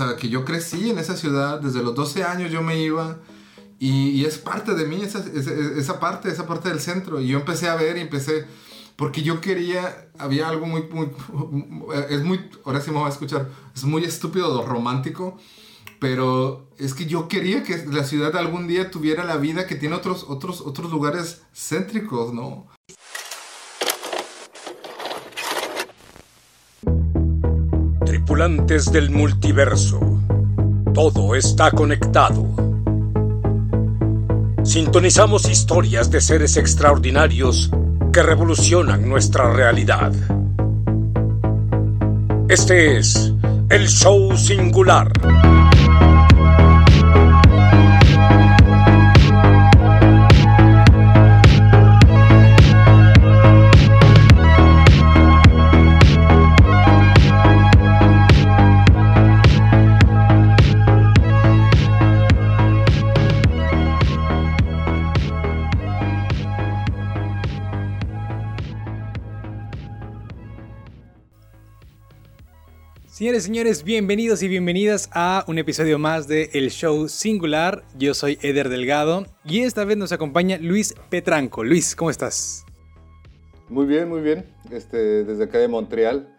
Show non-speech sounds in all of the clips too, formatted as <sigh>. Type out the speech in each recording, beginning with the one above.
sea, que yo crecí en esa ciudad, desde los 12 años yo me iba y, es parte de mí, esa, esa, parte, esa parte del centro. Y yo empecé a ver y empecé, porque yo quería, había algo muy, muy, <laughs> es muy, ahora sí me voy a escuchar, es muy estúpido, romántico, pero es que yo quería que la ciudad algún día tuviera la vida que tiene otros, otros, otros lugares céntricos, ¿no? Del multiverso, todo está conectado. Sintonizamos historias de seres extraordinarios que revolucionan nuestra realidad. Este es el show singular. Señores, señores, bienvenidos y bienvenidas a un episodio más de El Show Singular. Yo soy Eder Delgado y esta vez nos acompaña Luis Petranco. Luis, ¿cómo estás? Muy bien, muy bien. Este, desde acá de Montreal,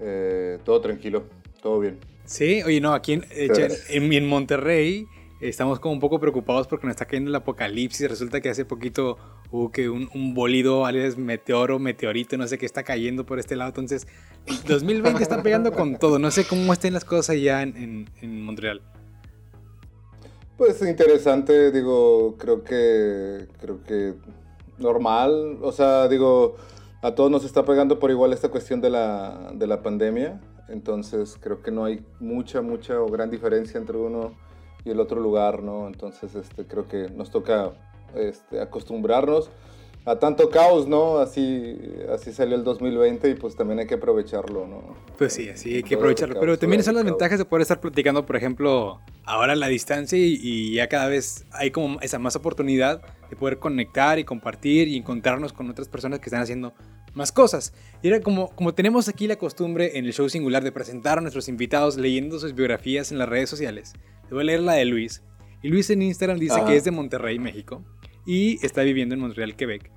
eh, todo tranquilo, todo bien. Sí, oye, no, aquí en, <laughs> en Monterrey estamos como un poco preocupados porque nos está cayendo el apocalipsis. Resulta que hace poquito hubo que un, bolido, alias meteoro, meteorito, no sé qué está cayendo por este lado. Entonces, 2020 está pegando con todo. No sé cómo estén las cosas allá en, en, Montreal. Pues interesante, digo, creo que, creo que normal. O sea, digo, a todos nos está pegando por igual esta cuestión de la, de la pandemia. Entonces, creo que no hay mucha, mucha o gran diferencia entre uno y el otro lugar, ¿no? Entonces, este, creo que nos toca este, acostumbrarnos a tanto caos, ¿no? Así, así salió el 2020 y pues también hay que aprovecharlo, ¿no? Pues sí, así hay que aprovecharlo. Pero también son las ventajas de poder estar platicando, por ejemplo, ahora a la distancia y, ya cada vez hay como esa más oportunidad de poder conectar y compartir y encontrarnos con otras personas que están haciendo más cosas. Y era como, como tenemos aquí la costumbre en el show singular de presentar a nuestros invitados leyendo sus biografías en las redes sociales. Te voy a leer la de Luis. Y Luis en Instagram dice que es de Monterrey, México, y está viviendo en Montreal, Quebec.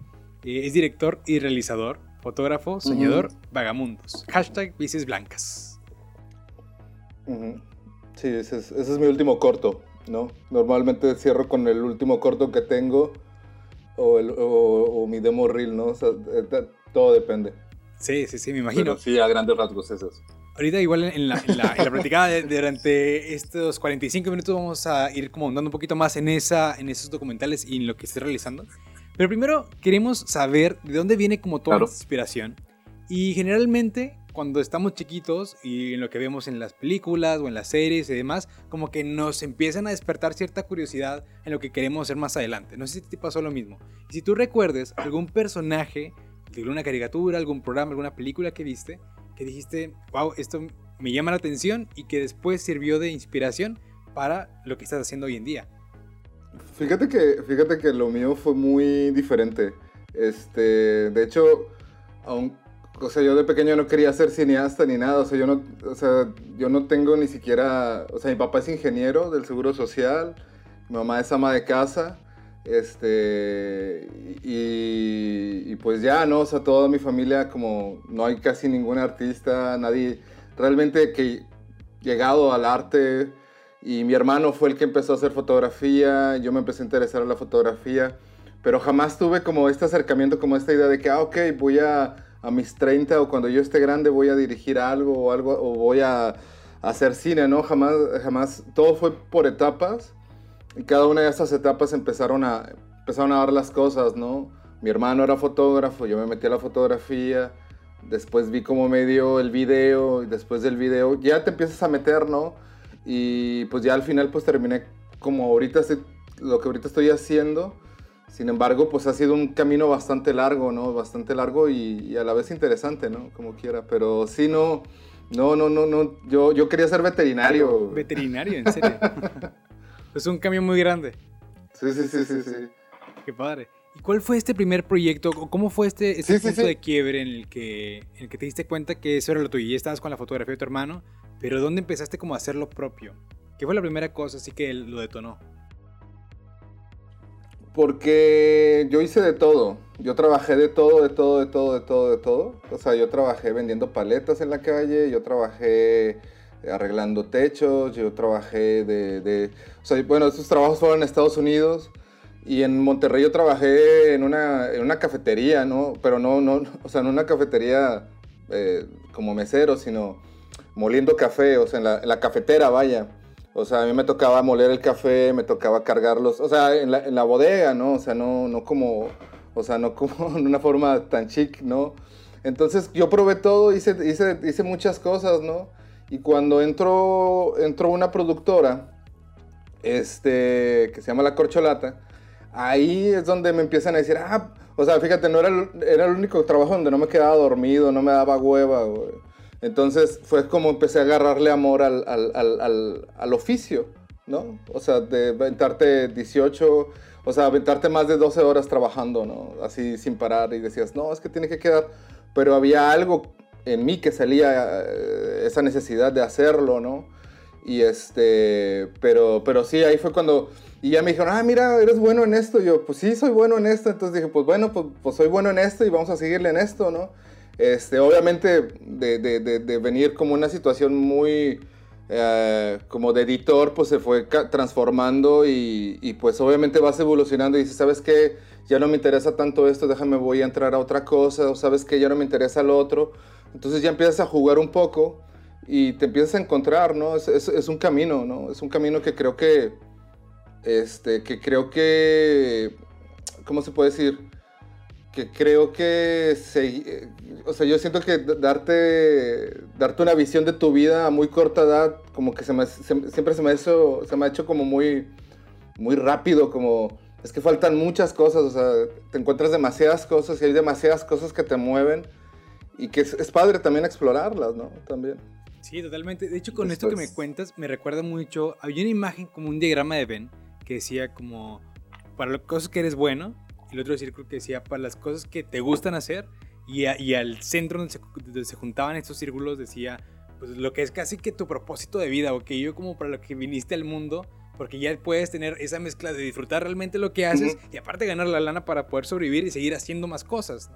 Eh, es director y realizador, fotógrafo, soñador, vagamundos. Hashtag bicis blancas. Sí, ese es, mi último corto, ¿no? Normalmente cierro con el último corto que tengo o, el, o, mi demo reel, ¿no? O sea, eh, todo depende. Sí, sí, sí, me imagino. sí, a grandes rasgos esos. Ahorita igual en la, en la, platicada durante estos 45 minutos vamos a ir como andando un poquito más en, esa, en esos documentales y en lo que estés realizando. Pero primero queremos saber de dónde viene como toda esta inspiración. Y generalmente cuando estamos chiquitos y en lo que vemos en las películas o en las series y demás, como que nos empiezan a despertar cierta curiosidad en lo que queremos hacer más adelante. No sé si te pasó lo mismo. Y si tú recuerdes algún personaje de alguna caricatura, algún programa, alguna película que viste, que dijiste, wow, esto me llama la atención y que después sirvió de inspiración para lo que estás haciendo hoy en día? Fíjate que, fíjate que lo mío fue muy diferente. Este, de hecho, o sea, yo de pequeño no quería ser cineasta ni nada, o sea, yo no, o sea, yo no tengo ni siquiera, o sea, mi papá es ingeniero del Seguro Social, mi mamá es ama de casa, este, y, pues ya, ¿no? O sea, toda mi familia, como no hay casi ningún artista, nadie realmente que llegado al arte. Y mi hermano fue el que empezó a hacer fotografía, yo me empecé a interesar en la fotografía, pero jamás tuve como este acercamiento, como esta idea de que, ah, ok, voy a, a mis 30 o cuando yo esté grande voy a dirigir algo o algo, o voy a, a hacer cine, ¿no? Jamás, jamás, todo fue por etapas y cada una de esas etapas empezaron a, empezaron a dar las cosas, ¿no? Mi hermano era fotógrafo, yo me metí a la fotografía, después vi cómo me dio el video, y después del video ya te empiezas a meter, ¿no? Y pues ya al final pues terminé como ahorita lo que ahorita estoy haciendo. Sin embargo, pues ha sido un camino bastante largo, ¿no? Bastante largo y, a la vez interesante, ¿no? Como quiera. Pero sí, no, no, no, no, no. Yo, yo quería ser veterinario. Veterinario, en serio. <laughs> Es un cambio muy grande. Sí, sí, sí, sí, sí. Qué padre. ¿Y cuál fue este primer proyecto? ¿Cómo fue este, punto de quiebre en el, que, en el que te diste cuenta que eso era lo tuyo? Y estabas con la fotografía de tu hermano, pero ¿dónde empezaste como a hacer lo propio? ¿Qué fue la primera cosa así que lo detonó? Porque yo hice de todo. Yo trabajé de todo, de todo, de todo, de todo, de todo. O sea, yo trabajé vendiendo paletas en la calle, yo trabajé arreglando techos, yo trabajé de... de o sea, bueno, esos trabajos fueron en Estados Unidos y en Monterrey yo trabajé en una, en una cafetería, ¿no? Pero no, no, o sea, no una cafetería eh, como mesero, sino moliendo café, o sea, en la, en la cafetera, vaya. O sea, a mí me tocaba moler el café, me tocaba cargarlos, o sea, en la, en la bodega, ¿no? O sea, no, no como, o sea, no como <laughs> en una forma tan chic, ¿no? Entonces yo probé todo, hice, hice, hice muchas cosas, ¿no? Y cuando entró, entró una productora, este, que se llama La Corcholata, ahí es donde me empiezan a decir, ah, o sea, fíjate, no era el, era el único trabajo donde no me quedaba dormido, no me daba hueva, güey. Entonces fue como empecé a agarrarle amor al, al, al, al, oficio, ¿no? O sea, de aventarte 18, o sea, aventarte más de 12 horas trabajando, ¿no? Así sin parar y decías, no, es que tiene que quedar. Pero había algo en mí que salía eh, esa necesidad de hacerlo, ¿no? Y este, pero, pero sí, ahí fue cuando, y ya me dijeron, ah, mira, eres bueno en esto. Y yo, pues sí, soy bueno en esto. Entonces dije, pues bueno, pues, pues soy bueno en esto y vamos a seguirle en esto, ¿no? Este, obviamente de, de, de, venir como una situación muy eh, como de editor, pues se fue transformando y, y, pues obviamente vas evolucionando y dices, ¿sabes qué? Ya no me interesa tanto esto, déjame voy a entrar a otra cosa, o sabes qué, ya no me interesa lo otro. Entonces ya empiezas a jugar un poco y te empiezas a encontrar, ¿no? Es, es, un camino, ¿no? Es un camino que creo que, este, que creo que, ¿cómo se puede decir? que creo que se, o sea, yo siento que darte, darte una visión de tu vida a muy corta edad, como que siempre se me, ha hecho, se me ha hecho como muy, muy rápido, como es que faltan muchas cosas, o sea, te encuentras demasiadas cosas y hay demasiadas cosas que te mueven y que es, padre también explorarlas, ¿no? También. Sí, totalmente. De hecho, con esto que me cuentas, me recuerda mucho, había una imagen como un diagrama de Ben que decía como, para las cosas que eres bueno, y el otro círculo que decía para las cosas que te gustan hacer y, y al centro donde se, juntaban estos círculos decía pues lo que es casi que tu propósito de vida o que yo como para lo que viniste al mundo porque ya puedes tener esa mezcla de disfrutar realmente lo que haces y aparte ganar la lana para poder sobrevivir y seguir haciendo más cosas.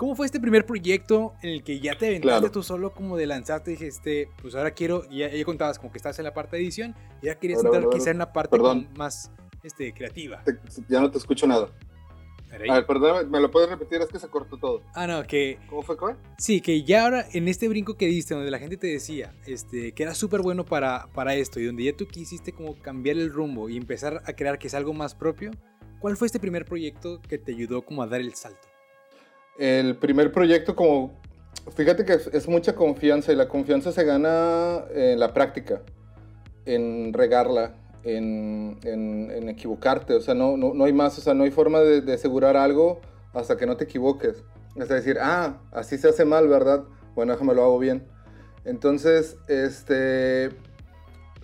¿Cómo fue este primer proyecto en el que ya te aventaste tú solo como de lanzarte y dijiste, pues ahora quiero, ya, ya contabas como que estás en la parte de edición, y ya querías entrar quizá en la parte más este, creativa? ya no te escucho nada. A ver, perdón, ¿me lo puedes repetir? Es que se cortó todo. Ah, no, que... ¿Cómo fue, Coy? Sí, que ya ahora en este brinco que diste, donde la gente te decía este, que era súper bueno para, para esto y donde ya tú quisiste como cambiar el rumbo y empezar a crear que es algo más propio, ¿cuál fue este primer proyecto que te ayudó como a dar el salto? El primer proyecto como... Fíjate que es, mucha confianza y la confianza se gana en la práctica, en regarla, en, en, equivocarte, o sea, no, no, no, hay más, o sea, no hay forma de, asegurar algo hasta que no te equivoques. Es decir, ah, así se hace mal, ¿verdad? Bueno, déjame lo hago bien. Entonces, este,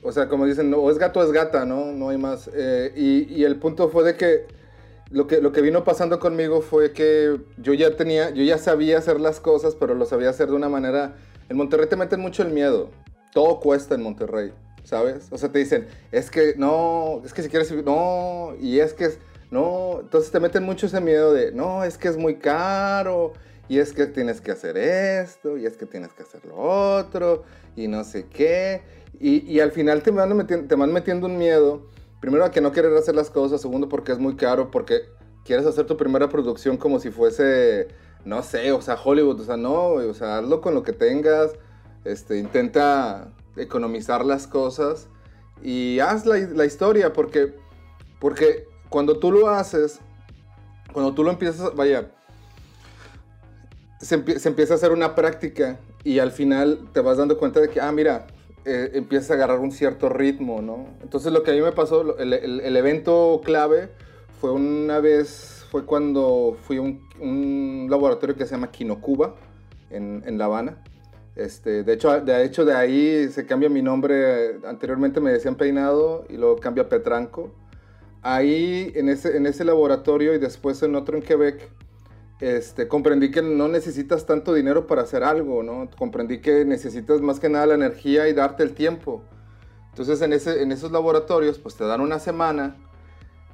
o sea, como dicen, o es gato o es gata, ¿no? No hay más. Eh, y, y, el punto fue de que lo, que lo que vino pasando conmigo fue que yo ya tenía, yo ya sabía hacer las cosas, pero lo sabía hacer de una manera... En Monterrey te meten mucho el miedo. Todo cuesta en Monterrey. ¿sabes? O sea, te dicen, es que no, es que si quieres, no, y es que es, no, entonces te meten mucho ese miedo de, no, es que es muy caro, y es que tienes que hacer esto, y es que tienes que hacer lo otro, y no sé qué, y, y al final te van, metiendo, te van metiendo un miedo, primero a que no quieres hacer las cosas, segundo porque es muy caro, porque quieres hacer tu primera producción como si fuese, no sé, o sea, Hollywood, o sea, no, o sea, hazlo con lo que tengas, este, intenta economizar las cosas y haz la, la, historia porque, porque cuando tú lo haces, cuando tú lo empiezas, vaya, se, se, empieza a hacer una práctica y al final te vas dando cuenta de que, ah, mira, eh, empiezas a agarrar un cierto ritmo, ¿no? Entonces lo que a mí me pasó, el, el, el evento clave fue una vez, fue cuando fui a un, un, laboratorio que se llama Quinocuba en, en La Habana este, de, hecho, de hecho, de ahí se cambia mi nombre. Anteriormente me decían Peinado y luego cambia Petranco. Ahí, en ese, en ese laboratorio y después en otro en Quebec, este, comprendí que no necesitas tanto dinero para hacer algo, ¿no? Comprendí que necesitas más que nada la energía y darte el tiempo. Entonces en, en esos laboratorios pues te dan una semana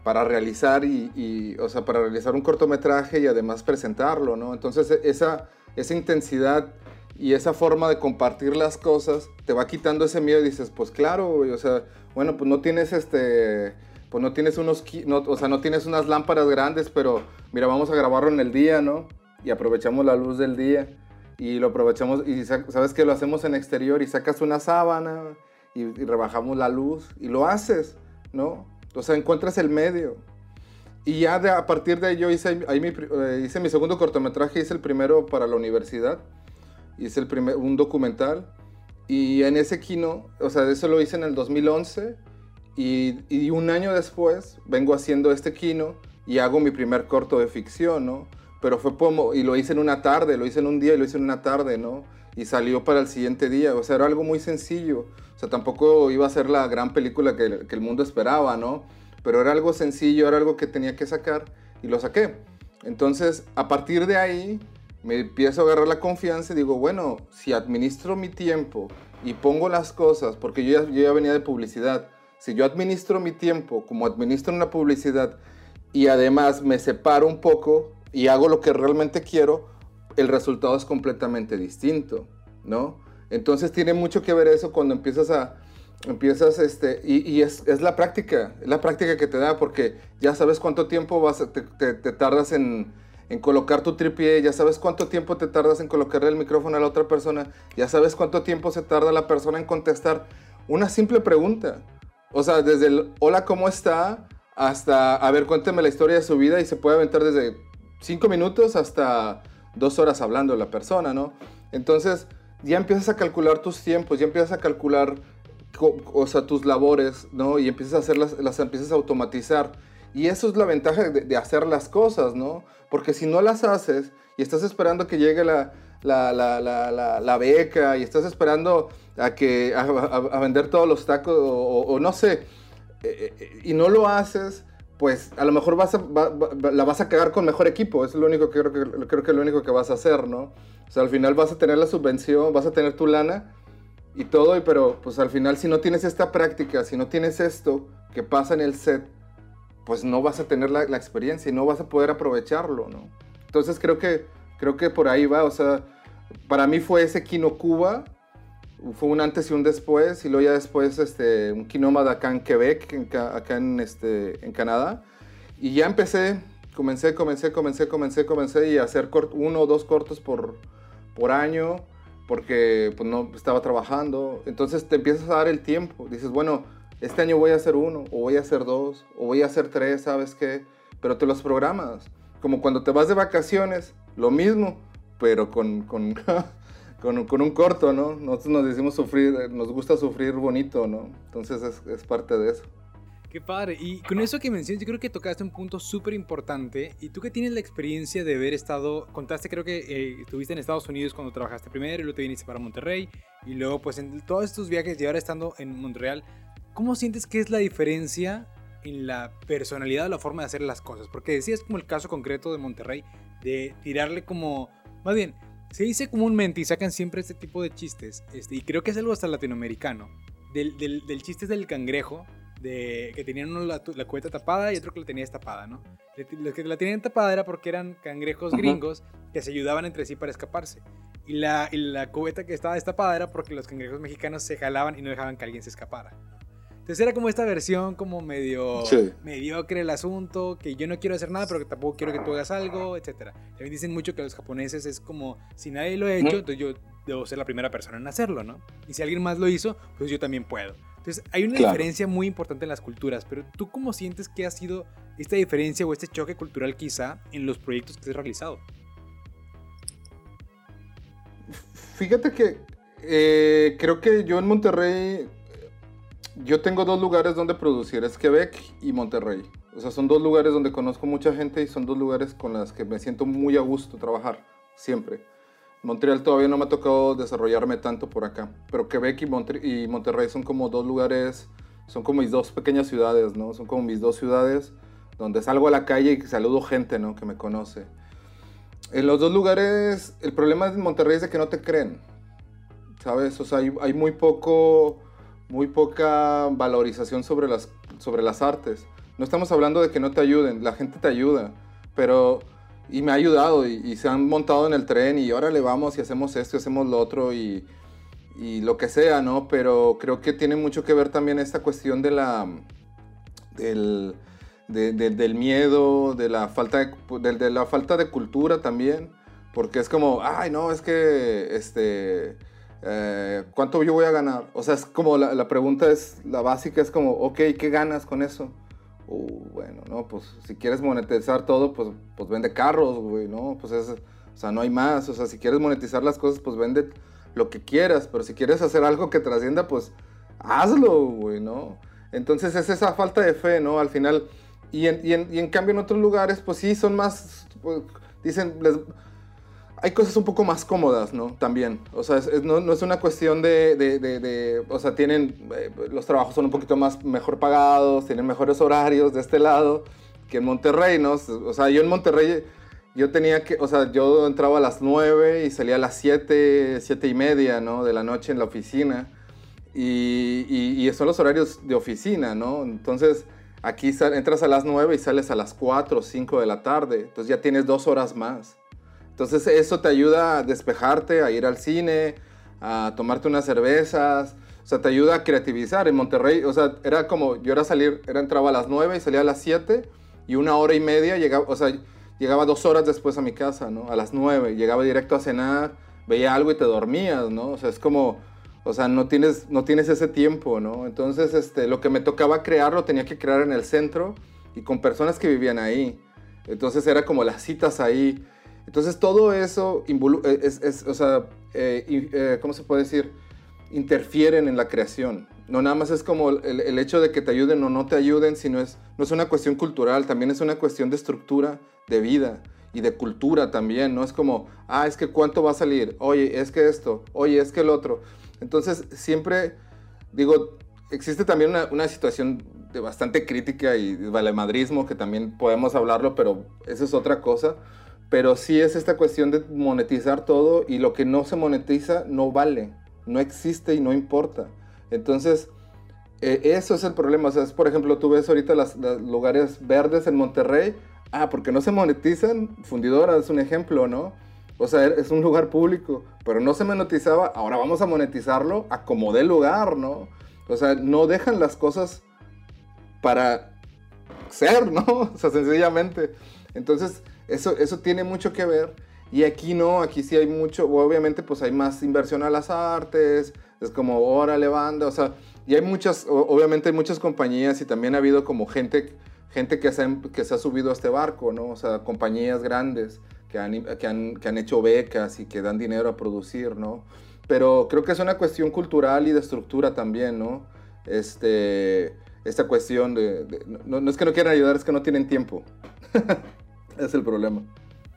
para realizar y, o sea, para realizar un cortometraje y además presentarlo, ¿no? Entonces esa, esa intensidad y esa forma de compartir las cosas te va quitando ese miedo y dices, pues claro, o sea, bueno, pues no tienes este pues no tienes unos, o sea, no tienes unas lámparas grandes, pero mira, vamos a grabarlo en el día, ¿no? Y aprovechamos la luz del día y lo aprovechamos y sabes que lo hacemos en exterior y sacas una sábana y, rebajamos la luz y lo haces, ¿no? O sea, encuentras el medio. Y ya a partir de ahí yo hice, mi, eh, hice mi segundo cortometraje, hice el primero para la universidad, hice el primer, un documental y en ese kino, o sea, eso lo hice en el 2011 y, un año después vengo haciendo este kino y hago mi primer corto de ficción, ¿no? Pero fue como, y lo hice en una tarde, lo hice en un día y lo hice en una tarde, ¿no? Y salió para el siguiente día, o sea, era algo muy sencillo. O sea, tampoco iba a ser la gran película que, el mundo esperaba, ¿no? Pero era algo sencillo, era algo que tenía que sacar y lo saqué. Entonces, a partir de ahí, me empiezo a agarrar la confianza y digo, bueno, si administro mi tiempo y pongo las cosas, porque yo yo ya venía de publicidad, si yo administro mi tiempo como administro una publicidad y además me separo un poco y hago lo que realmente quiero, el resultado es completamente distinto, ¿no? Entonces tiene mucho que ver eso cuando empiezas a, empiezas, este, y, es, la práctica, es la práctica que te da porque ya sabes cuánto tiempo vas, te, te, tardas en, en, colocar tu tripié, ya sabes cuánto tiempo te tardas en colocarle el micrófono a la otra persona, ya sabes cuánto tiempo se tarda la persona en contestar una simple pregunta. O sea, desde el hola, ¿cómo está? Hasta, a ver, cuénteme la historia de su vida y se puede aventar desde cinco minutos hasta dos horas hablando la persona, ¿no? Entonces, ya empiezas a calcular tus tiempos, ya empiezas a calcular, o sea, tus labores, ¿no? Y empiezas a hacerlas, las empiezas a automatizar. Y eso es la ventaja de, hacer las cosas, ¿no? Porque si no las haces y estás esperando que llegue la, la, la, la beca y estás esperando a, que, a, vender todos los tacos o, no sé, eh, eh, y no lo haces, pues a lo mejor vas la vas a cagar con mejor equipo, es lo único que creo, que creo que es lo único que vas a hacer, ¿no? O sea, al final vas a tener la subvención, vas a tener tu lana y todo, pero pues al final si no tienes esta práctica, si no tienes esto que pasa en el set, pues no vas a tener la, la experiencia y no vas a poder aprovecharlo, ¿no? Entonces creo que, creo que por ahí va, o sea, para mí fue ese Kino Cuba, fue un antes y un después, y luego ya después este, un quinómada acá en Quebec, acá en, este, en Canadá. Y ya empecé, comencé, comencé, comencé, comencé, comencé y a hacer uno o dos cortos por, por año, porque pues, no estaba trabajando. Entonces te empiezas a dar el tiempo. Dices, bueno, este año voy a hacer uno, o voy a hacer dos, o voy a hacer tres, ¿sabes qué? Pero te los programas. Como cuando te vas de vacaciones, lo mismo, pero con, con <laughs> con, con, un corto, ¿no? Nosotros nos decimos sufrir, nos gusta sufrir bonito, ¿no? Entonces es, es parte de eso. Qué padre. Y con eso que mencionas, yo creo que tocaste un punto súper importante. Y tú que tienes la experiencia de haber estado, contaste, creo que eh, estuviste en Estados Unidos cuando trabajaste primero y luego te viniste para Monterrey. Y luego, pues en todos estos viajes y ahora estando en Montreal, ¿cómo sientes que es la diferencia en la personalidad o la forma de hacer las cosas? Porque decías como el caso concreto de Monterrey, de tirarle como, más bien, se dice comúnmente y sacan siempre este tipo de chistes, este, y creo que es algo hasta latinoamericano, del, del, del chiste del cangrejo, de que tenían uno la, la, cubeta tapada y otro que la tenía destapada, ¿no? Los que la tenían tapada era porque eran cangrejos gringos que se ayudaban entre sí para escaparse. Y la, y la cubeta que estaba destapada era porque los cangrejos mexicanos se jalaban y no dejaban que alguien se escapara. Entonces era como esta versión como medio mediocre el asunto, que yo no quiero hacer nada, pero que tampoco quiero que tú hagas algo, etc. También dicen mucho que los japoneses es como, si nadie lo ha hecho, entonces yo debo ser la primera persona en hacerlo, ¿no? Y si alguien más lo hizo, pues yo también puedo. Entonces hay una diferencia muy importante en las culturas, pero ¿tú cómo sientes que ha sido esta diferencia o este choque cultural quizá en los proyectos que has realizado? Fíjate que eh, creo que yo en Monterrey yo tengo dos lugares donde producir, es Quebec y Monterrey. O sea, son dos lugares donde conozco mucha gente y son dos lugares con las que me siento muy a gusto trabajar, siempre. Montreal todavía no me ha tocado desarrollarme tanto por acá, pero Quebec y, y Monterrey son como dos lugares, son como mis dos pequeñas ciudades, ¿no? Son como mis dos ciudades donde salgo a la calle y saludo gente, ¿no? Que me conoce. En los dos lugares, el problema de Monterrey es de que no te creen. ¿Sabes? O sea, hay muy poco, muy poca valorización sobre las, sobre las artes. No estamos hablando de que no te ayuden, la gente te ayuda, pero y me ha ayudado y, se han montado en el tren y ahora le vamos y hacemos esto y hacemos lo otro y, y, lo que sea, ¿no? Pero creo que tiene mucho que ver también esta cuestión de la, del, del miedo, de la, falta de, de, la falta de cultura también, porque es como, ay, no, es que, este, eh, ¿cuánto yo voy a ganar? O sea, es como la, la pregunta es, la básica es como, ok, ¿qué ganas con eso? Uh, bueno, no, pues si quieres monetizar todo, pues, pues vende carros, güey, ¿no? Pues es, o sea, no hay más. O sea, si quieres monetizar las cosas, pues vende lo que quieras. Pero si quieres hacer algo que trascienda, pues hazlo, güey, ¿no? Entonces es esa falta de fe, ¿no? Al final. Y en, y en, y en cambio en otros lugares, pues sí, son más, pues, dicen, les, hay cosas un poco más cómodas, ¿no? También. O sea, no, no, es una cuestión de, de, de, o sea, tienen, eh, los trabajos son un poquito más mejor pagados, tienen mejores horarios de este lado que en Monterrey, ¿no? O sea, yo en Monterrey, yo tenía que, o sea, yo entraba a las 9 y salía a las 7, 7 y media, ¿no? De la noche en la oficina. Y, y, y son los horarios de oficina, ¿no? Entonces, aquí entras a las 9 y sales a las 4 o 5 de la tarde. Entonces ya tienes dos horas más. Entonces eso te ayuda a despejarte, a ir al cine, a tomarte unas cervezas, o sea, te ayuda a creativizar. En Monterrey, o sea, era como, yo era salir, era entraba a las 9 y salía a las 7 y una hora y media llegaba, o sea, llegaba dos horas después a mi casa, ¿no? A las 9, llegaba directo a cenar, veía algo y te dormías, ¿no? O sea, es como, o sea, no tienes, no tienes ese tiempo, ¿no? Entonces, este, lo que me tocaba crear lo tenía que crear en el centro y con personas que vivían ahí. Entonces era como las citas ahí. Entonces todo eso eh, es, o sea, eh, eh, ¿cómo se puede decir? Interfieren en la creación. No nada más es como el, hecho de que te ayuden o no te ayuden, sino es, no es una cuestión cultural, también es una cuestión de estructura de vida y de cultura también, no es como, ah, es que cuánto va a salir, oye, es que esto, oye, es que el otro. Entonces siempre, digo, existe también una, una situación de bastante crítica y valemadrismo, que también podemos hablarlo, pero eso es otra cosa pero sí es esta cuestión de monetizar todo y lo que no se monetiza no vale, no existe y no importa. Entonces, eh, eso es el problema. O sea, es, por ejemplo, tú ves ahorita los lugares verdes en Monterrey. Ah, porque no se monetizan. Fundidora es un ejemplo, ¿no? O sea, es un lugar público, pero no se monetizaba. Ahora vamos a monetizarlo a como dé lugar, ¿no? O sea, no dejan las cosas para ser, ¿no? <laughs> O sea, sencillamente. Entonces, eso, eso tiene mucho que ver. Y aquí no, aquí sí hay mucho, obviamente pues hay más inversión a las artes, es como, órale banda, o sea, y hay muchas, obviamente hay muchas compañías y también ha habido como gente, gente que, se, que se ha subido a este barco, ¿no? O sea, compañías grandes que han, que han, que han hecho becas y que dan dinero a producir, ¿no? Pero creo que es una cuestión cultural y de estructura también, ¿no? Este, esta cuestión de, no, no, es que no quieran ayudar, es que no tienen tiempo. <laughs> es el problema.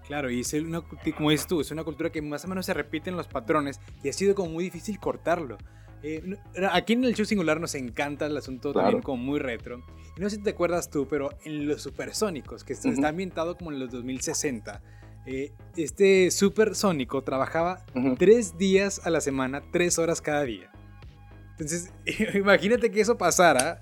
Claro, y es una, como dices tú, es una cultura que más o menos se repiten los patrones y ha sido como muy difícil cortarlo. Eh, aquí en el show singular nos encanta el asunto también como muy retro. Y no sé si te acuerdas tú, pero en los supersónicos, que está ambientado como en los 2060, eh, este supersónico trabajaba tres días a la semana, tres horas cada día. Entonces, <laughs> imagínate que eso pasara.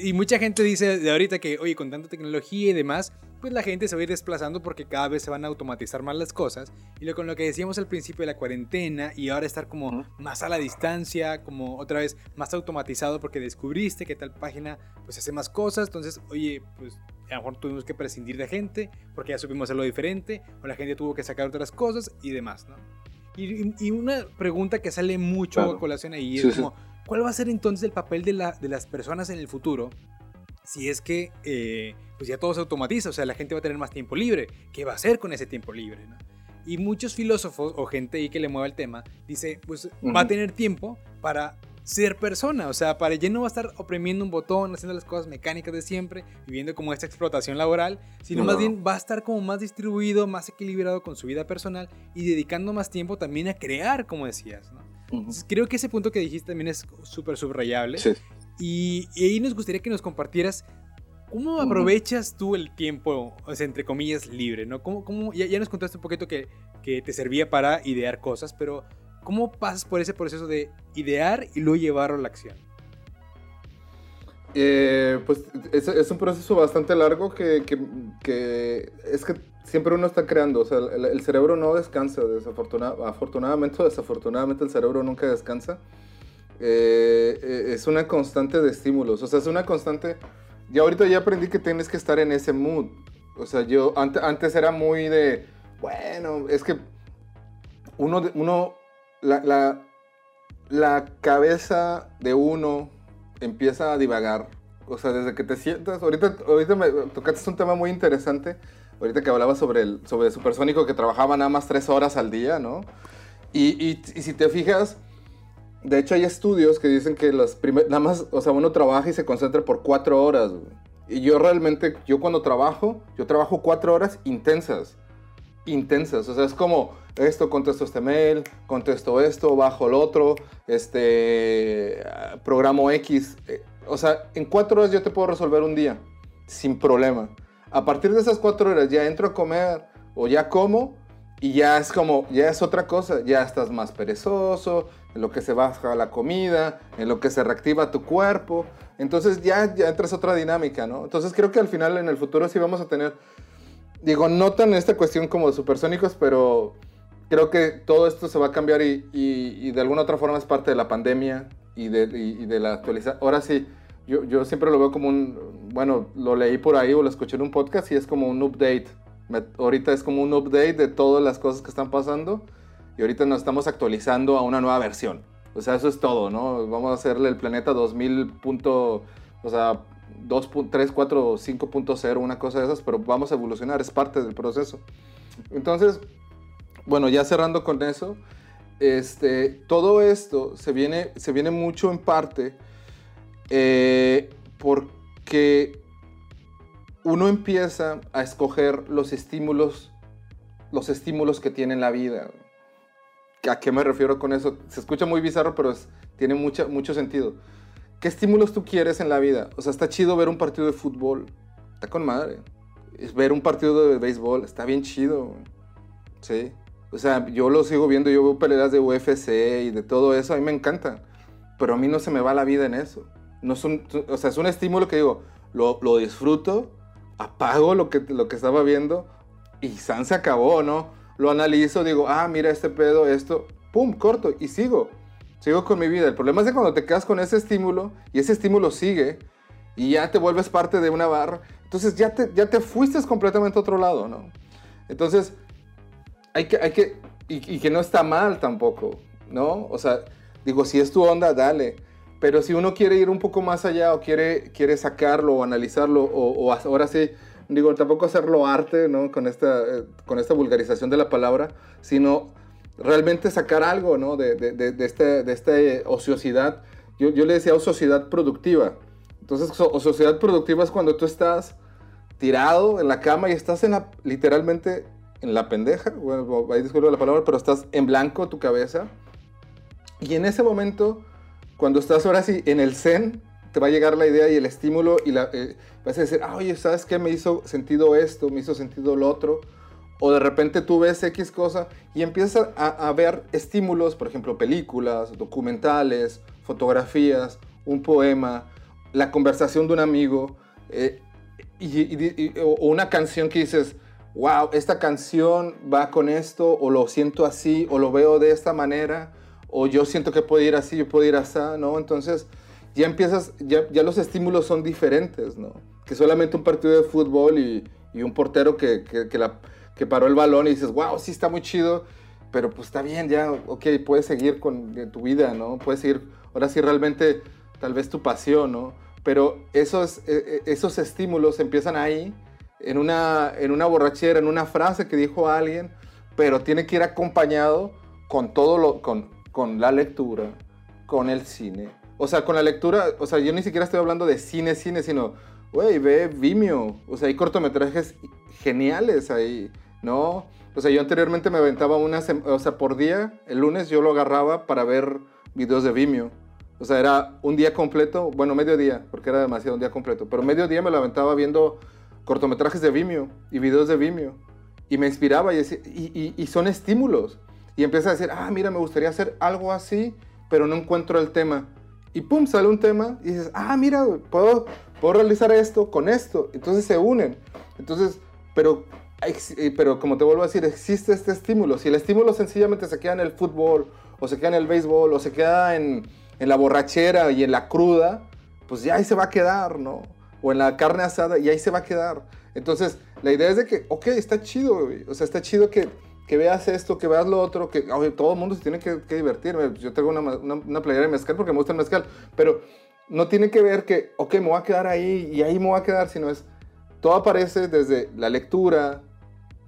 Y mucha gente dice de ahorita que, oye, con tanta tecnología y demás, pues la gente se va a ir desplazando porque cada vez se van a automatizar más las cosas. Y lo, con lo que decíamos al principio de la cuarentena y ahora estar como más a la distancia, como otra vez más automatizado porque descubriste que tal página pues hace más cosas. Entonces, oye, pues a lo mejor tuvimos que prescindir de gente porque ya supimos hacerlo diferente o la gente tuvo que sacar otras cosas y demás, ¿no? Y, una pregunta que sale mucho a colación ahí es como, ¿cuál va a ser entonces el papel de, la, de las personas en el futuro si es que eh, pues ya todo se automatiza, o sea, la gente va a tener más tiempo libre. ¿Qué va a hacer con ese tiempo libre? Y muchos filósofos o gente ahí que le mueva el tema dice, pues va a tener tiempo para ser persona, o sea, para ya no va a estar oprimiendo un botón, haciendo las cosas mecánicas de siempre, viviendo como esta explotación laboral, sino más bien va a estar como más distribuido, más equilibrado con su vida personal y dedicando más tiempo también a crear, como decías, ¿no? Creo que ese punto que dijiste también es súper subrayable. Sí. Y, ahí nos gustaría que nos compartieras ¿Cómo aprovechas tú el tiempo, o sea, entre comillas, libre, ¿no? ¿Cómo, cómo, ya, ya nos contaste un poquito que, que te servía para idear cosas, pero ¿cómo pasas por ese proceso de idear y luego llevarlo a la acción? Eh, pues es, es, un proceso bastante largo que, que, que, es que siempre uno está creando, o sea, el, cerebro no descansa, desafortunadamente, afortunadamente o desafortunadamente el cerebro nunca descansa. Eh, eh, es una constante de estímulos, o sea, es una constante, ya ahorita ya aprendí que tienes que estar en ese mood, o sea, yo antes, antes era muy de, bueno, es que uno, uno la, la, la cabeza de uno empieza a divagar. O sea, desde que te sientas, ahorita, ahorita me tocaste un tema muy interesante, ahorita que hablaba sobre el sobre Supersónico que trabajaba nada más tres horas al día, ¿no? Y, y, y si te fijas, de hecho hay estudios que dicen que las primeras, nada más, o sea, uno trabaja y se concentra por cuatro horas. Y yo realmente, yo cuando trabajo, yo trabajo cuatro horas intensas, intensas, o sea, es como esto, contesto este mail, contesto esto, bajo el otro, este, programo X. O sea, en cuatro horas yo te puedo resolver un día, sin problema. A partir de esas cuatro horas ya entro a comer o ya como y ya es como, ya es otra cosa, ya estás más perezoso, en lo que se baja la comida, en lo que se reactiva tu cuerpo. Entonces ya, ya entras otra dinámica, ¿no? Entonces creo que al final en el futuro sí vamos a tener, digo, no tan esta cuestión como supersónicos, pero creo que todo esto se va a cambiar y, y, de alguna otra forma es parte de la pandemia y de, y de la actualización. Ahora sí, yo, yo, siempre lo veo como un, bueno, lo leí por ahí o lo escuché en un podcast y es como un update. Me, ahorita es como un update de todas las cosas que están pasando y ahorita nos estamos actualizando a una nueva versión. O sea, eso es todo, ¿no? Vamos a hacerle el planeta 2000. Punto, o sea, 2, 3, 4, 5.0, una cosa de esas, pero vamos a evolucionar, es parte del proceso. Entonces, bueno, ya cerrando con eso, este, todo esto se viene, se viene mucho en parte eh, porque uno empieza a escoger los estímulos, los estímulos que tiene en la vida. ¿A qué me refiero con eso? Se escucha muy bizarro, pero tiene mucha, mucho sentido. ¿Qué estímulos tú quieres en la vida? O sea, está chido ver un partido de fútbol. Está con madre. Es ver un partido de béisbol. Está bien chido. Sí. O sea, yo lo sigo viendo. Yo veo peleas de UFC y de todo eso. A mí me encanta. Pero a mí no se me va la vida en eso. No es un, o sea, es un estímulo que digo, lo, lo disfruto, apago lo que, lo que estaba viendo y San se acabó, ¿no? Lo analizo, digo, ah, mira este pedo, esto, pum, corto y sigo. Sigo con mi vida. El problema es que cuando te quedas con ese estímulo y ese estímulo sigue y ya te vuelves parte de una barra, entonces ya te, ya te fuiste completamente a otro lado, ¿no? Entonces, hay que, hay que, y, y que no está mal tampoco, ¿no? O sea, digo, si es tu onda, dale. Pero si uno quiere ir un poco más allá o quiere, quiere sacarlo o analizarlo o, o ahora sí, digo, tampoco hacerlo arte, ¿no? Con esta, eh, con esta vulgarización de la palabra, sino realmente sacar algo, ¿no? De, de, de, de este, de esta ociosidad. Yo, yo le decía ociosidad productiva. Entonces, ociosidad productiva es cuando tú estás tirado en la cama y estás en la, literalmente en la pendeja, bueno, ahí disculpo la palabra, pero estás en blanco tu cabeza. Y en ese momento cuando estás ahora sí en el zen, te va a llegar la idea y el estímulo y la, eh, vas a decir, ah, oye, ¿sabes qué? Me hizo sentido esto, me hizo sentido lo otro. O de repente tú ves X cosa y empiezas a, a ver estímulos, por ejemplo, películas, documentales, fotografías, un poema, la conversación de un amigo, eh, y, y, y, o una canción que dices, wow, esta canción va con esto, o lo siento así, o lo veo de esta manera o yo siento que puedo ir así, yo puedo ir así, ¿no? Entonces ya empiezas, ya, ya los estímulos son diferentes, ¿no? Que solamente un partido de fútbol y, y un portero que, que, que, paró el balón y dices, wow, sí está muy chido, pero pues está bien, ya, ok, puedes seguir con tu vida, ¿no? Puedes seguir, ahora sí realmente, tal vez tu pasión, ¿no? Pero esos, esos estímulos empiezan ahí, en una, en una borrachera, en una frase que dijo alguien, pero tiene que ir acompañado con todo lo, con, con la lectura, con el cine. O sea, con la lectura, o sea, yo ni siquiera estoy hablando de cine, cine, sino, güey, ve Vimeo. O sea, hay cortometrajes geniales ahí, ¿no? O sea, yo anteriormente me aventaba una, o sea, por día, el lunes yo lo agarraba para ver videos de Vimeo. O sea, era un día completo, bueno, medio día, porque era demasiado un día completo, pero medio día me lo aventaba viendo cortometrajes de Vimeo y videos de Vimeo. Y me inspiraba y, y- y son estímulos. Y empieza a decir, ah, mira, me gustaría hacer algo así, pero no encuentro el tema. Y pum, sale un tema y dices, ah, mira, puedo, puedo realizar esto con esto. Entonces se unen. Entonces, pero, eh, pero como te vuelvo a decir, existe este estímulo. Si el estímulo sencillamente se queda en el fútbol, o se queda en el béisbol, o se queda en, en la borrachera y en la cruda, pues ya ahí se va a quedar, ¿no? O en la carne asada y ahí se va a quedar. Entonces, la idea es de que, ok, está chido. O sea, está chido que, que veas esto, que veas lo otro, que oye, todo el mundo se tiene que, que divertir. Yo tengo una, una, una playera de mezcal porque me gusta el mezcal, pero no tiene que ver que, ok, me voy a quedar ahí y ahí me voy a quedar, sino es, todo aparece desde la lectura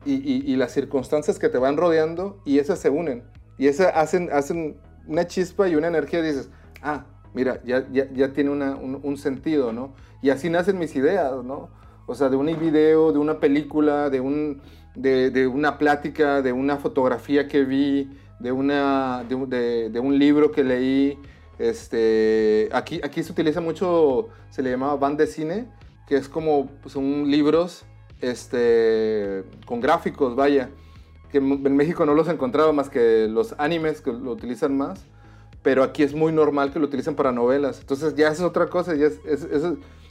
y, y- y las circunstancias que te van rodeando y esas se unen. Y esas hacen, hacen una chispa y una energía y dices, ah, mira, ya, ya, ya tiene una- un, un sentido, ¿no? Y así nacen mis ideas, ¿no? O sea, de un video, de una película, de, un, de, una plática, de una fotografía que vi, de, una, de, un- libro que leí. Este, aquí, aquí se utiliza mucho, se le llamaba band de cine, que es como pues, son libros este, con gráficos, vaya, que en México no los encontraba más que los animes que lo utilizan más, pero aquí es muy normal que lo utilicen para novelas. Entonces ya es otra cosa, ya es,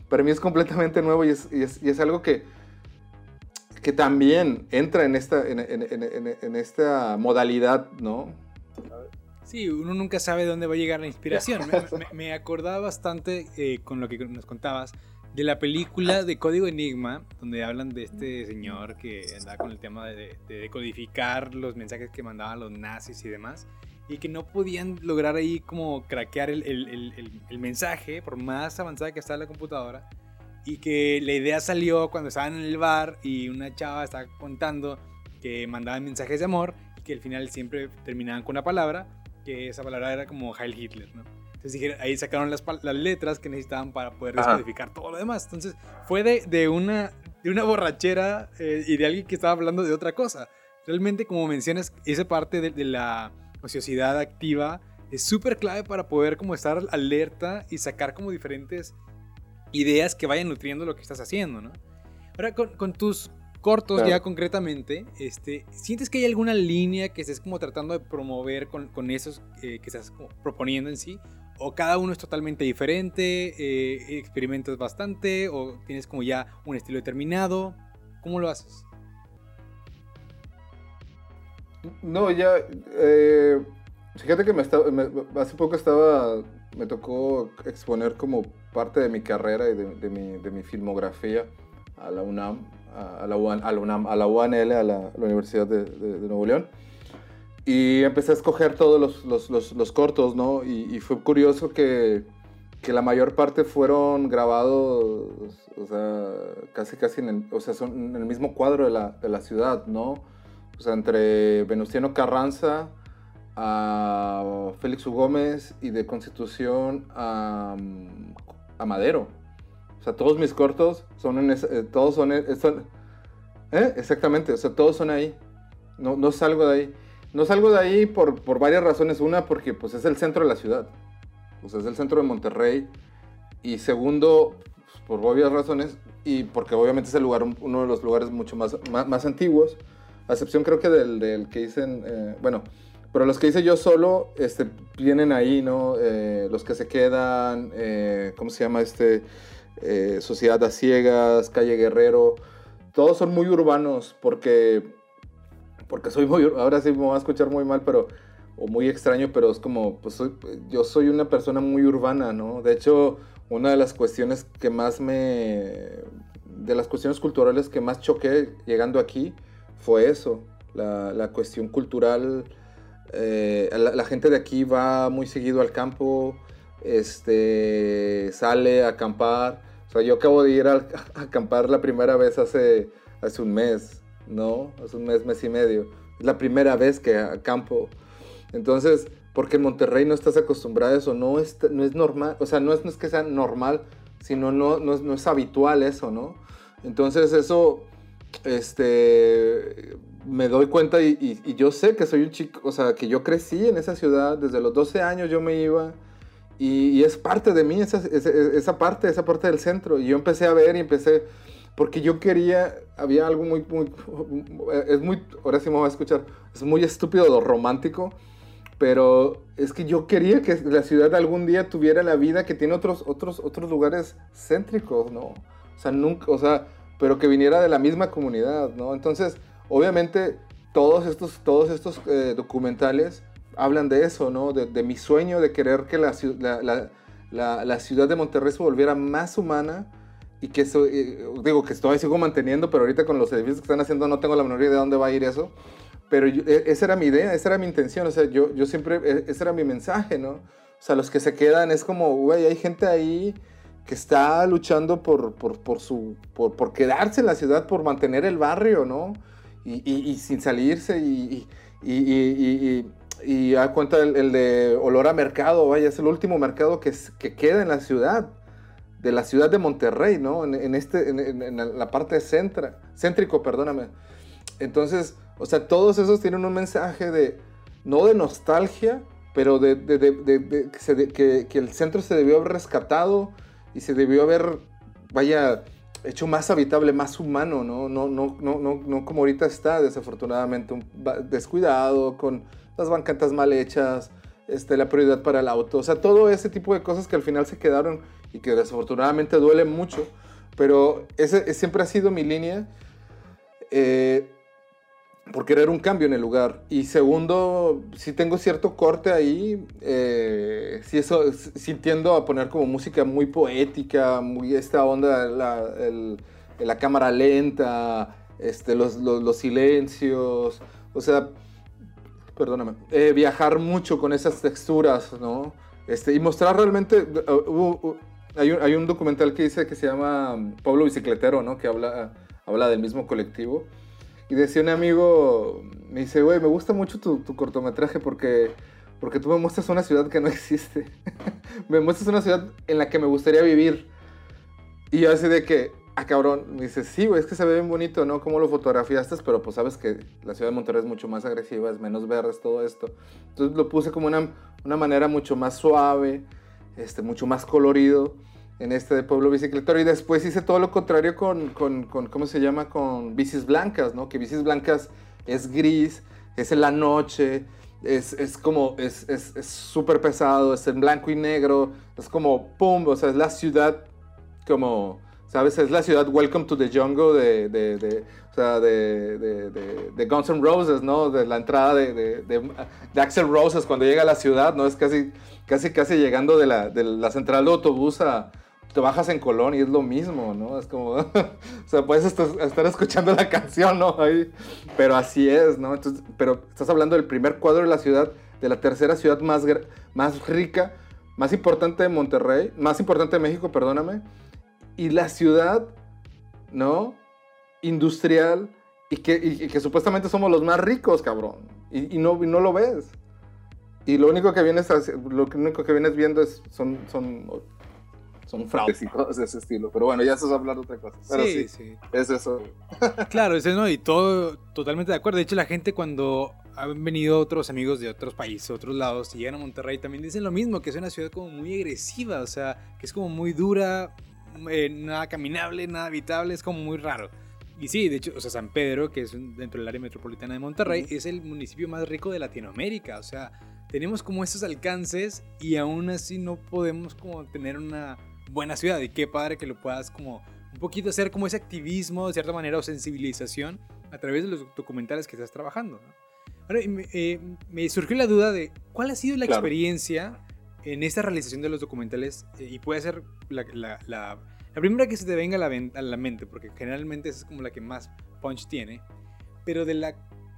para mí es completamente nuevo y es- y es algo que, que también entra en esta, en, esta modalidad, ¿no? Sí, uno nunca sabe de dónde va a llegar la inspiración. Me, acordaba bastante eh, con lo que nos contabas de la película de Código Enigma, donde hablan de este señor que andaba con el tema de, de decodificar los mensajes que mandaban los nazis y demás, y que no podían lograr ahí como craquear el mensaje, por más avanzada que estaba la computadora, y que la idea salió cuando estaban en el bar y una chava estaba contando que mandaban mensajes de amor y que al final siempre terminaban con una palabra que esa palabra era como Heil Hitler, ¿no? Entonces dijeron, ahí sacaron las, las letras que necesitaban para poder descodificar todo lo demás. Entonces fue de, de una, de una borrachera eh, y de alguien que estaba hablando de otra cosa. Realmente, como mencionas, esa parte de, de la ociosidad activa es súper clave para poder como estar alerta y sacar como diferentes ideas que vayan nutriendo lo que estás haciendo, ¿no? Ahora, con, con tus cortos Claro. ya concretamente, este, ¿sientes que hay alguna línea que estés como tratando de promover con, con esos eh, que estás como proponiendo en sí? ¿O cada uno es totalmente diferente? eh, ¿Experimentas bastante? ¿O tienes como ya un estilo determinado? ¿Cómo lo haces? No, ya. eh, fíjate que me estaba, me- hace poco estaba. Me tocó exponer como parte de mi carrera y de, de mi, de mi filmografía a la UNAM, a, la, UAN, a la UNAM, a la UANL, a la, a la Universidad de, de- Nuevo León. Y empecé a escoger todos los, los, los- los cortos, ¿no? Y, y fue curioso que, que la mayor parte fueron grabados, o sea, casi casi en el, o sea, son en el mismo cuadro de la, de la ciudad, ¿no? O sea, entre Venustiano Carranza a Félix U. Gómez y de Constitución a, a Madero. O sea, todos mis cortos son en esa- eh, todos son, en- son- ¿eh? Exactamente, o sea, todos son ahí. No, no salgo de ahí. No salgo de ahí por, por varias razones. Una, porque pues es el centro de la ciudad. Sea, es el centro de Monterrey. Y segundo, pues, por obvias razones, y porque obviamente es el lugar, uno de los lugares mucho más, más, más antiguos, a excepción creo que del, del que dicen, eh, bueno, pero los que hice yo solo, este, vienen ahí, ¿no? Eh, los que se quedan, eh, ¿cómo se llama este? Eh, Sociedad a Ciegas, Calle Guerrero, todos son muy urbanos porque, porque soy muy, ahora sí me va a escuchar muy mal, pero, o muy extraño, pero es como, pues soy, yo soy una persona muy urbana, ¿no? De hecho, una de las cuestiones que más me, de las cuestiones culturales que más choqué llegando aquí fue eso, la, la cuestión cultural. Eh, la, la gente de aquí va muy seguido al campo, este, sale a acampar. O sea, yo acabo de ir a, a <laughs> acampar la primera vez hace, hace un mes, ¿no? Hace un mes, mes y medio. Es la primera vez que acampo. Entonces, porque en Monterrey no estás acostumbrado a eso, no es, no es normal, o sea, no es, no es que sea normal, sino no, no, es, no es habitual eso, ¿no? Entonces eso, este, me doy cuenta y, y- y yo sé que soy un chico, o sea, que yo crecí en esa ciudad, desde los 12 años yo me iba y, es parte de mí, esa, esa, esa, parte, esa parte del centro. Y yo empecé a ver y empecé, porque yo quería, había algo muy, muy, es muy, ahora sí me voy a escuchar, es muy estúpido, romántico, pero es que yo quería que la ciudad algún día tuviera la vida que tiene otros, otros, otros lugares céntricos, ¿no? O sea, nunca, o sea, pero que viniera de la misma comunidad, ¿no? Entonces, obviamente, todos estos, todos estos eh, documentales hablan de eso, ¿no? De, mi sueño de querer que la, la, la, ciudad de Monterrey se volviera más humana y que eso, eh, digo que todavía sigo manteniendo, pero ahorita con los edificios que están haciendo no tengo la menor idea de dónde va a ir eso. Pero e, esa era mi idea, esa era mi intención, o sea, yo, yo siempre, e, ese era mi mensaje, ¿no? O sea, los que se quedan es como, güey, hay gente ahí que está luchando por, por, por su, por, quedarse en la ciudad, por mantener el barrio, ¿no? Y, y, y sin salirse y, y, a cuenta el, de olor a mercado, vaya, es el último mercado que, que queda en la ciudad, de la ciudad de Monterrey, ¿no? En, este, en, la parte centra, céntrico, perdóname. Entonces, o sea, todos esos tienen un mensaje de, no de nostalgia, pero de, de, de que, que, el centro se debió haber rescatado y se debió haber, vaya, hecho más habitable, más humano, ¿no? No, no, no, no, no como ahorita está, desafortunadamente, un, descuidado, con las banquetas mal hechas, este, la prioridad para el auto, o sea, todo ese tipo de cosas que al final se quedaron y que desafortunadamente duele mucho, pero ese siempre ha sido mi línea eh, por querer un cambio en el lugar. Y segundo, si tengo cierto corte ahí, eh, si eso, si tiendo a poner como música muy poética, muy esta onda, la, la cámara lenta, este, los, los, silencios, o sea, perdóname, eh, viajar mucho con esas texturas, ¿no? Este, y mostrar realmente, uh, uh, uh, hay, un, hay, un, documental que dice que se llama Pablo Bicicletero, ¿no? Que habla, habla del mismo colectivo. Y decía un amigo, me dice, güey, me gusta mucho tu, tu, cortometraje porque, porque tú me muestras una ciudad que no existe. <laughs> me muestras una ciudad en la que me gustaría vivir. Y yo así de que, ah, cabrón, me dice, sí, güey, es que se ve bien bonito, ¿no? Cómo lo fotografiaste, pero pues sabes que la ciudad de Monterrey es mucho más agresiva, es menos verde, todo esto. Entonces lo puse como una, una manera mucho más suave, este, mucho más colorido en este de Pueblo Bicicletero. Y después hice todo lo contrario con, con, con, ¿cómo se llama? Con Bicis Blancas, ¿no? Que Bicis Blancas es gris, es en la noche, es, es como, es súper es, pesado, es en blanco y negro, es como, pum, o sea, es la ciudad como ¿Sabes? Es la ciudad Welcome to the Jungle de, de, de de, Guns N' Roses, ¿no? De la entrada de, Axel Roses cuando llega a la ciudad, ¿no? Es casi, casi, casi llegando de la, de la central de autobús a... Te bajas en Colón y es lo mismo, ¿no? Es como... <laughs> o sea, puedes estar, escuchando la <laughs> canción, ¿no? Ahí, pero así es, ¿no? Entonces, pero estás hablando del primer cuadro de la ciudad, de la tercera ciudad más, más rica, más importante de Monterrey, más importante de México, perdóname y la ciudad, ¿no? Industrial y que, que supuestamente somos los más ricos, cabrón. Y, no, no lo ves. Y lo único que vienes, lo único que vienes viendo es, son, son, son fraudes y cosas de ese estilo. Pero bueno, ya eso es hablar de otra cosa. sí, sí, Es eso. Claro, es ¿no? Y todo totalmente de acuerdo. De hecho, la gente cuando han venido otros amigos de otros países, otros lados, y llegan a Monterrey, también dicen lo mismo, que es una ciudad como muy agresiva, o sea, que es como muy dura, eh, nada caminable, nada habitable, es como muy raro. Y sí, de hecho, o sea, San Pedro, que es dentro del área metropolitana de Monterrey, es el municipio más rico de Latinoamérica. O sea, tenemos como esos alcances y aún así no podemos como tener una buena ciudad. Y qué padre que lo puedas como un poquito hacer como ese activismo, de cierta manera, o sensibilización a través de los documentales que estás trabajando. Ahora, me, eh, me, surgió la duda de cuál ha sido la experiencia en esta realización de los documentales, eh, y puede ser la, la, la, primera que se te venga a la, a la, mente, porque generalmente esa es como la que más punch tiene, pero de la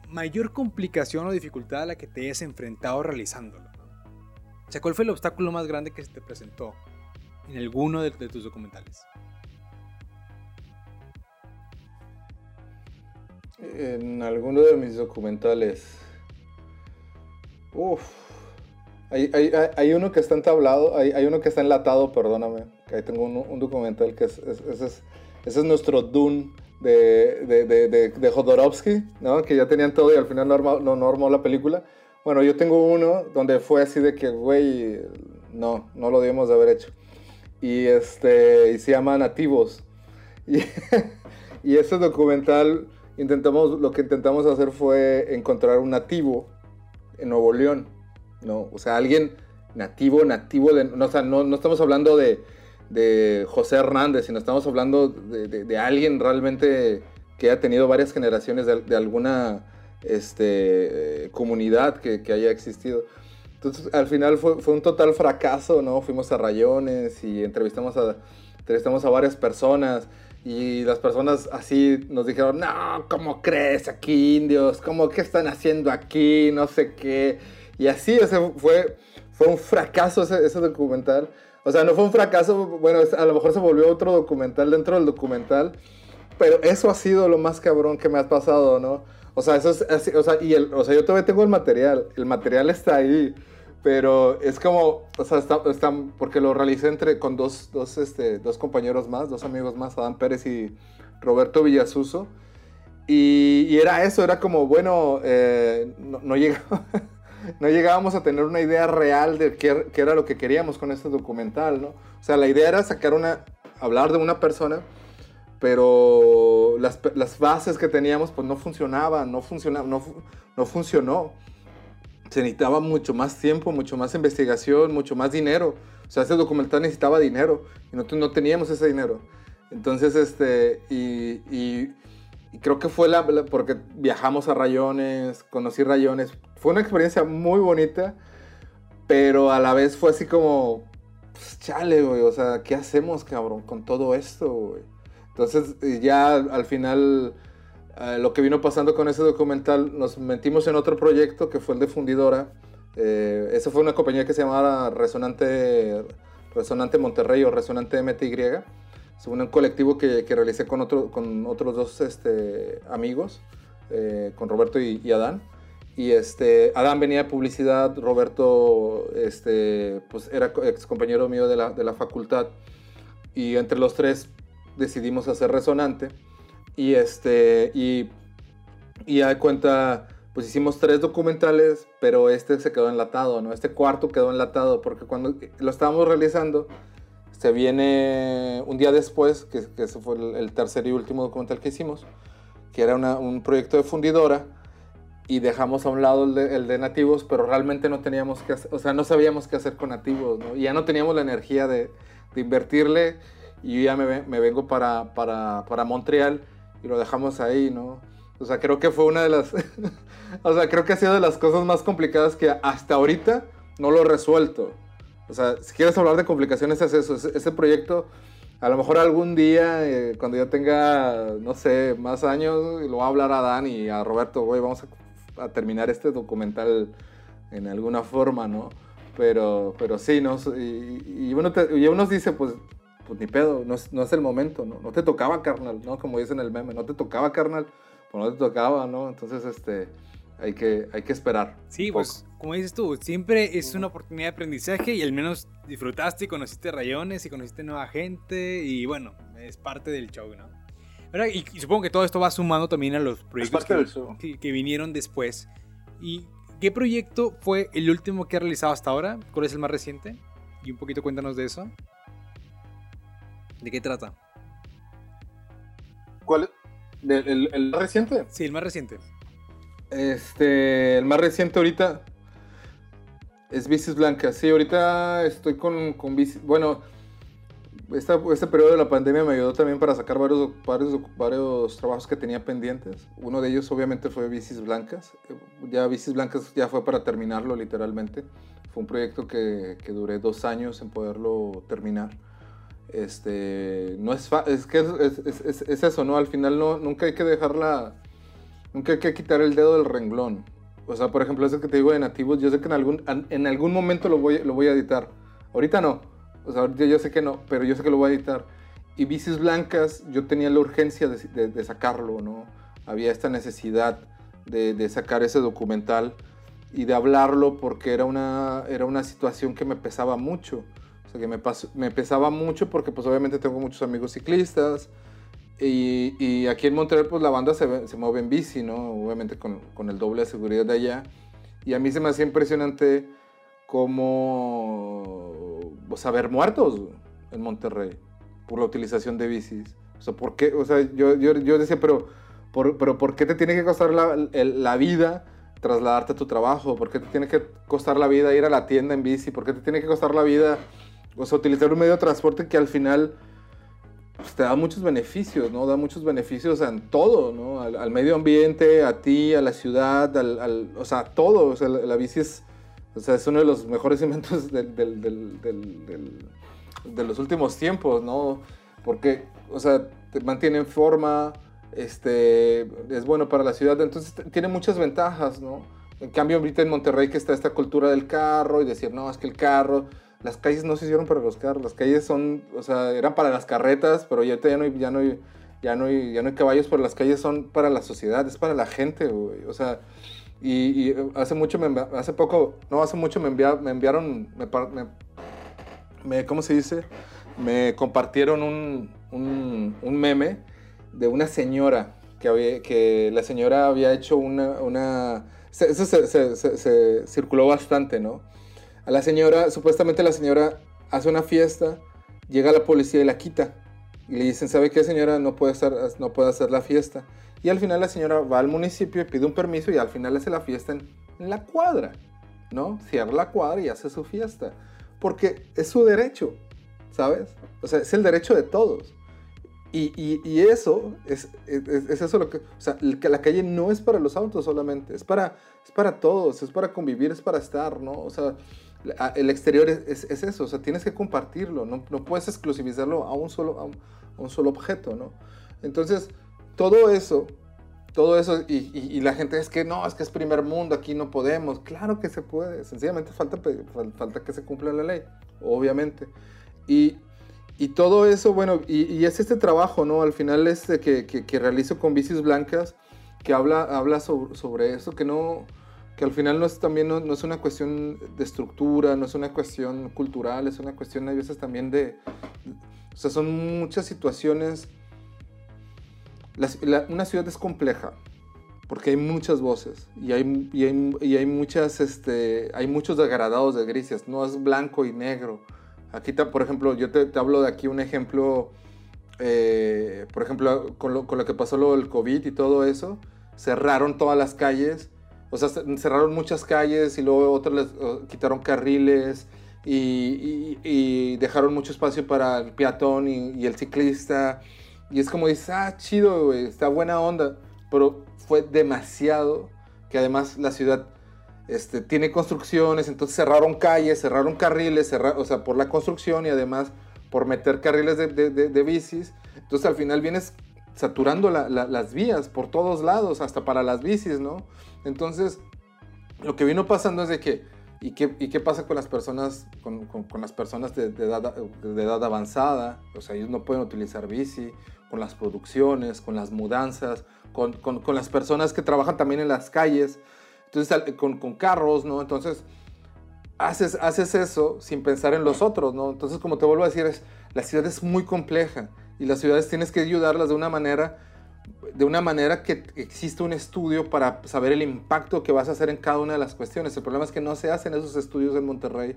mayor complicación o dificultad a la que te hayas enfrentado realizándolo. O sea, ¿cuál fue el obstáculo más grande que se te presentó en alguno de, de tus documentales? En alguno de mis documentales. Uf. Hay, hay, hay, uno que está entablado, hay, hay, uno que está enlatado, perdóname. Ahí tengo un, un documental que es, ese, es, ese es nuestro Dune de, de, de, de, Jodorowsky, ¿no? Que ya tenían todo y al final no armó, la película. Bueno, yo tengo uno donde fue así de que, güey, no, no lo debimos de haber hecho. Y, este, y se llama Nativos. Y, <laughs> y ese documental, intentamos, lo que intentamos hacer fue encontrar un nativo en Nuevo León, ¿no? O sea, alguien nativo, nativo, de, no, o sea, no, no estamos hablando de, de, José Hernández, sino estamos hablando de, de, alguien realmente que haya tenido varias generaciones de, alguna este, comunidad que, que, haya existido. Entonces, al final fue, fue, un total fracaso, ¿no? Fuimos a rayones y entrevistamos a, entrevistamos a varias personas. Y las personas así nos dijeron, no, ¿cómo crees aquí indios? ¿Cómo qué están haciendo aquí? No sé qué. Y así, ese fue, fue un fracaso ese, ese, documental. O sea, no fue un fracaso, bueno, a lo mejor se volvió otro documental dentro del documental, pero eso ha sido lo más cabrón que me ha pasado, ¿no? O sea, eso es así, o sea, y el, o sea, yo todavía tengo el material, el material está ahí, pero es como, o sea, está, está, porque lo realicé entre, con dos, dos, este, dos compañeros más, dos amigos más, Adán Pérez y Roberto Villasuso. Y, y era eso, era como, bueno, eh, no, no, <laughs> no, llegábamos a tener una idea real de qué, qué, era lo que queríamos con este documental, ¿no? O sea, la idea era sacar una, hablar de una persona, pero las, las bases que teníamos pues no funcionaban, no, funciona, no, no funcionó se necesitaba mucho más tiempo, mucho más investigación, mucho más dinero. O sea, ese documental necesitaba dinero y no teníamos ese dinero. Entonces, este, y creo que fue la, la, porque viajamos a rayones, conocí rayones. Fue una experiencia muy bonita, pero a la vez fue así como, pues, chale, güey, o sea, ¿qué hacemos, cabrón, con todo esto, güey? Entonces, ya al final Lo que vino pasando con ese documental, nos metimos en otro proyecto que fue el de Fundidora. Eh, esa fue una compañía que se llamaba Resonante, Resonante Monterrey o Resonante MTY. Es un colectivo que, que realicé con, otro, con otros dos este, amigos, eh, con Roberto y, y, Adán. Y este, Adán venía de publicidad, Roberto este, pues era ex compañero mío de la, de la facultad. Y entre los tres decidimos hacer Resonante. Y este, y, y de cuenta, pues hicimos tres documentales, pero este se quedó enlatado, ¿no? Este cuarto quedó enlatado, porque cuando lo estábamos realizando, se viene un día después, que, que ese fue el, el, tercer y último documental que hicimos, que era una, un proyecto de fundidora, y dejamos a un lado el de, el de, nativos, pero realmente no teníamos que hacer, o sea, no sabíamos qué hacer con nativos, ¿no? Y ya no teníamos la energía de, de invertirle, y ya me, me vengo para, para, para Montreal, y lo dejamos ahí, ¿no? O sea, creo que fue una de las... <laughs> o sea, creo que ha sido de las cosas más complicadas que hasta ahorita no lo he resuelto. O sea, si quieres hablar de complicaciones es eso, ese proyecto, a lo mejor algún día, eh, cuando yo tenga, no sé, más años, lo voy a hablar a Dan y a Roberto, güey, vamos a, a, terminar este documental en alguna forma, ¿no? Pero, pero sí, ¿no? Y, y uno, te, y uno dice, pues, pues ni pedo, no es, no es el momento, ¿no? No te tocaba, carnal, ¿no? Como dicen el meme, no te tocaba, carnal, pues no te tocaba, ¿no? Entonces, este, hay que, hay que esperar. Sí, pues, como dices tú, siempre es una oportunidad de aprendizaje y al menos disfrutaste y conociste rayones y conociste nueva gente y bueno, es parte del show, ¿no? ¿Verdad? Y, y supongo que todo esto va sumando también a los proyectos que, que, que vinieron después. ¿Y qué proyecto fue el último que ha realizado hasta ahora? ¿Cuál es el más reciente? Y un poquito cuéntanos de eso. ¿De qué trata? ¿Cuál? ¿El, el, el más reciente? Sí, el más reciente. Este, el más reciente ahorita es Bicis Blancas. Sí, ahorita estoy con, con bicis. Bueno, esta, este periodo de la pandemia me ayudó también para sacar varios, varios, varios trabajos que tenía pendientes. Uno de ellos obviamente fue Bicis Blancas. Ya Bicis Blancas ya fue para terminarlo literalmente. Fue un proyecto que, que duré dos años en poderlo terminar este, no es, es que es, es, es, es, eso, ¿no? Al final no, nunca hay que dejarla, nunca hay que quitar el dedo del renglón. O sea, por ejemplo, eso que te digo de nativos, yo sé que en algún, en algún momento lo voy, lo voy a editar. Ahorita no, o sea, ahorita yo sé que no, pero yo sé que lo voy a editar. Y Bicis Blancas, yo tenía la urgencia de, de, de sacarlo, ¿no? Había esta necesidad de, de, sacar ese documental y de hablarlo porque era una, era una situación que me pesaba mucho. O sea, que me, pasó, me pesaba mucho porque pues obviamente tengo muchos amigos ciclistas y, y aquí en Montreal pues la banda se, se, mueve en bici, ¿no? Obviamente con, con, el doble de seguridad de allá. Y a mí se me hacía impresionante cómo o sea, haber muertos en Monterrey por la utilización de bicis. O sea, ¿por qué? O sea, yo, yo, yo decía, pero por, pero ¿por qué te tiene que costar la, la, vida trasladarte a tu trabajo? ¿Por qué te tiene que costar la vida ir a la tienda en bici? ¿Por qué te tiene que costar la vida, o sea, utilizar un medio de transporte que al final pues, te da muchos beneficios, ¿no? Da muchos beneficios en todo, ¿no? Al, medio ambiente, a ti, a la ciudad, al, al, o sea, todo. O sea, la, bici es, o sea, es uno de los mejores <laughs> inventos del, del, del, de los últimos tiempos, ¿no? Porque, o sea, te mantiene en forma, este, es bueno para la ciudad, entonces tiene muchas ventajas, ¿no? En cambio, ahorita en Monterrey que está esta cultura del carro y decir, no, es que el carro, las calles no se hicieron para los carros, las calles son, o sea, eran para las carretas, pero ya, ya, no, hay, ya, no, ya, no, ya no caballos, pero las calles son para la sociedad, es para la gente. O sea, y, hace mucho, me, hace poco, no, hace mucho me, enviaron, me, ¿cómo se dice? Me compartieron un, un, meme de una señora, que, había, que la señora había hecho una... una eso se, circuló bastante, ¿no? A la señora, supuestamente la señora hace una fiesta, llega la policía y la quita. Y le dicen, ¿sabe qué señora? No puede, estar, no puede hacer la fiesta. Y al final la señora va al municipio y pide un permiso y al final hace la fiesta en, la cuadra, ¿no? Cierra la cuadra y hace su fiesta. Porque es su derecho, ¿sabes? O sea, es el derecho de todos. Y, y, eso, es, es, eso lo que, o sea, que la calle no es para los autos solamente, es para, es para todos, es para convivir, es para estar, ¿no? O sea, el exterior es, es eso, o sea, tienes que compartirlo, no, no puedes exclusivizarlo a un, solo, a un, solo objeto, ¿no? Entonces, todo eso, todo eso, y, y, la gente es que no, es que es primer mundo, aquí no podemos, claro que se puede, sencillamente falta, falta que se cumpla la ley, obviamente. Y y todo eso, bueno, y, es este trabajo, ¿no? Al final este que, que, realizo con Bicis Blancas, que habla, habla sobre, sobre, eso, que no, que al final no es también, no, es una cuestión de estructura, no es una cuestión cultural, es una cuestión a veces también de, o sea, son muchas situaciones, una ciudad es compleja, porque hay muchas voces y hay, y hay, y hay muchas, este, hay muchos degradados de grises, no es blanco y negro. Aquí, por ejemplo, yo te, hablo de aquí un ejemplo, eh, por ejemplo, con lo, con lo, que pasó lo del COVID y todo eso, cerraron todas las calles, o sea, cerraron muchas calles y luego otras les quitaron carriles y, dejaron mucho espacio para el peatón y, el ciclista. Y es como dices, ah, chido, está buena onda, pero fue demasiado que además la ciudad este, tiene construcciones, entonces cerraron calles, cerraron carriles, o sea, por la construcción y además por meter carriles de, de, bicis. Entonces al final vienes saturando las vías por todos lados, hasta para las bicis, ¿no? Entonces, lo que vino pasando es de que, ¿y qué, pasa con las personas, con, las personas de, edad, avanzada? O sea, ellos no pueden utilizar bici, con las producciones, con las mudanzas, con, con las personas que trabajan también en las calles. Entonces, con, con carros, ¿no? Entonces, haces, haces eso sin pensar en los otros, ¿no? Entonces, como te vuelvo a decir, es, la ciudad es muy compleja y las ciudades tienes que ayudarlas de una manera de una manera que existe un estudio para saber el impacto que vas a hacer en cada una de las cuestiones. El problema es que no se hacen esos estudios en Monterrey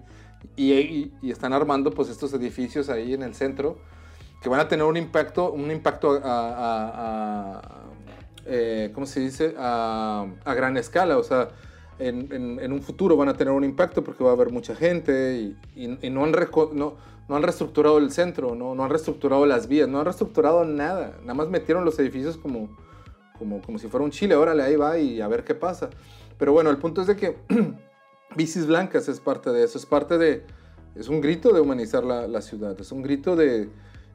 y, y, están armando pues estos edificios ahí en el centro que van a tener un impacto, un impacto a, eh, ¿cómo se dice?, a, gran escala. O sea, en, un futuro van a tener un impacto porque va a haber mucha gente y, no, han no, no, han reestructurado el centro, ¿no? no han reestructurado las vías, no han reestructurado nada. Nada más metieron los edificios como, como, como si fuera un chile. Órale, ahí va y a ver qué pasa. Pero bueno, el punto es de que <clears throat> Bicis Blancas es parte de eso, es parte de... Es un grito de humanizar la, la ciudad, es un grito de,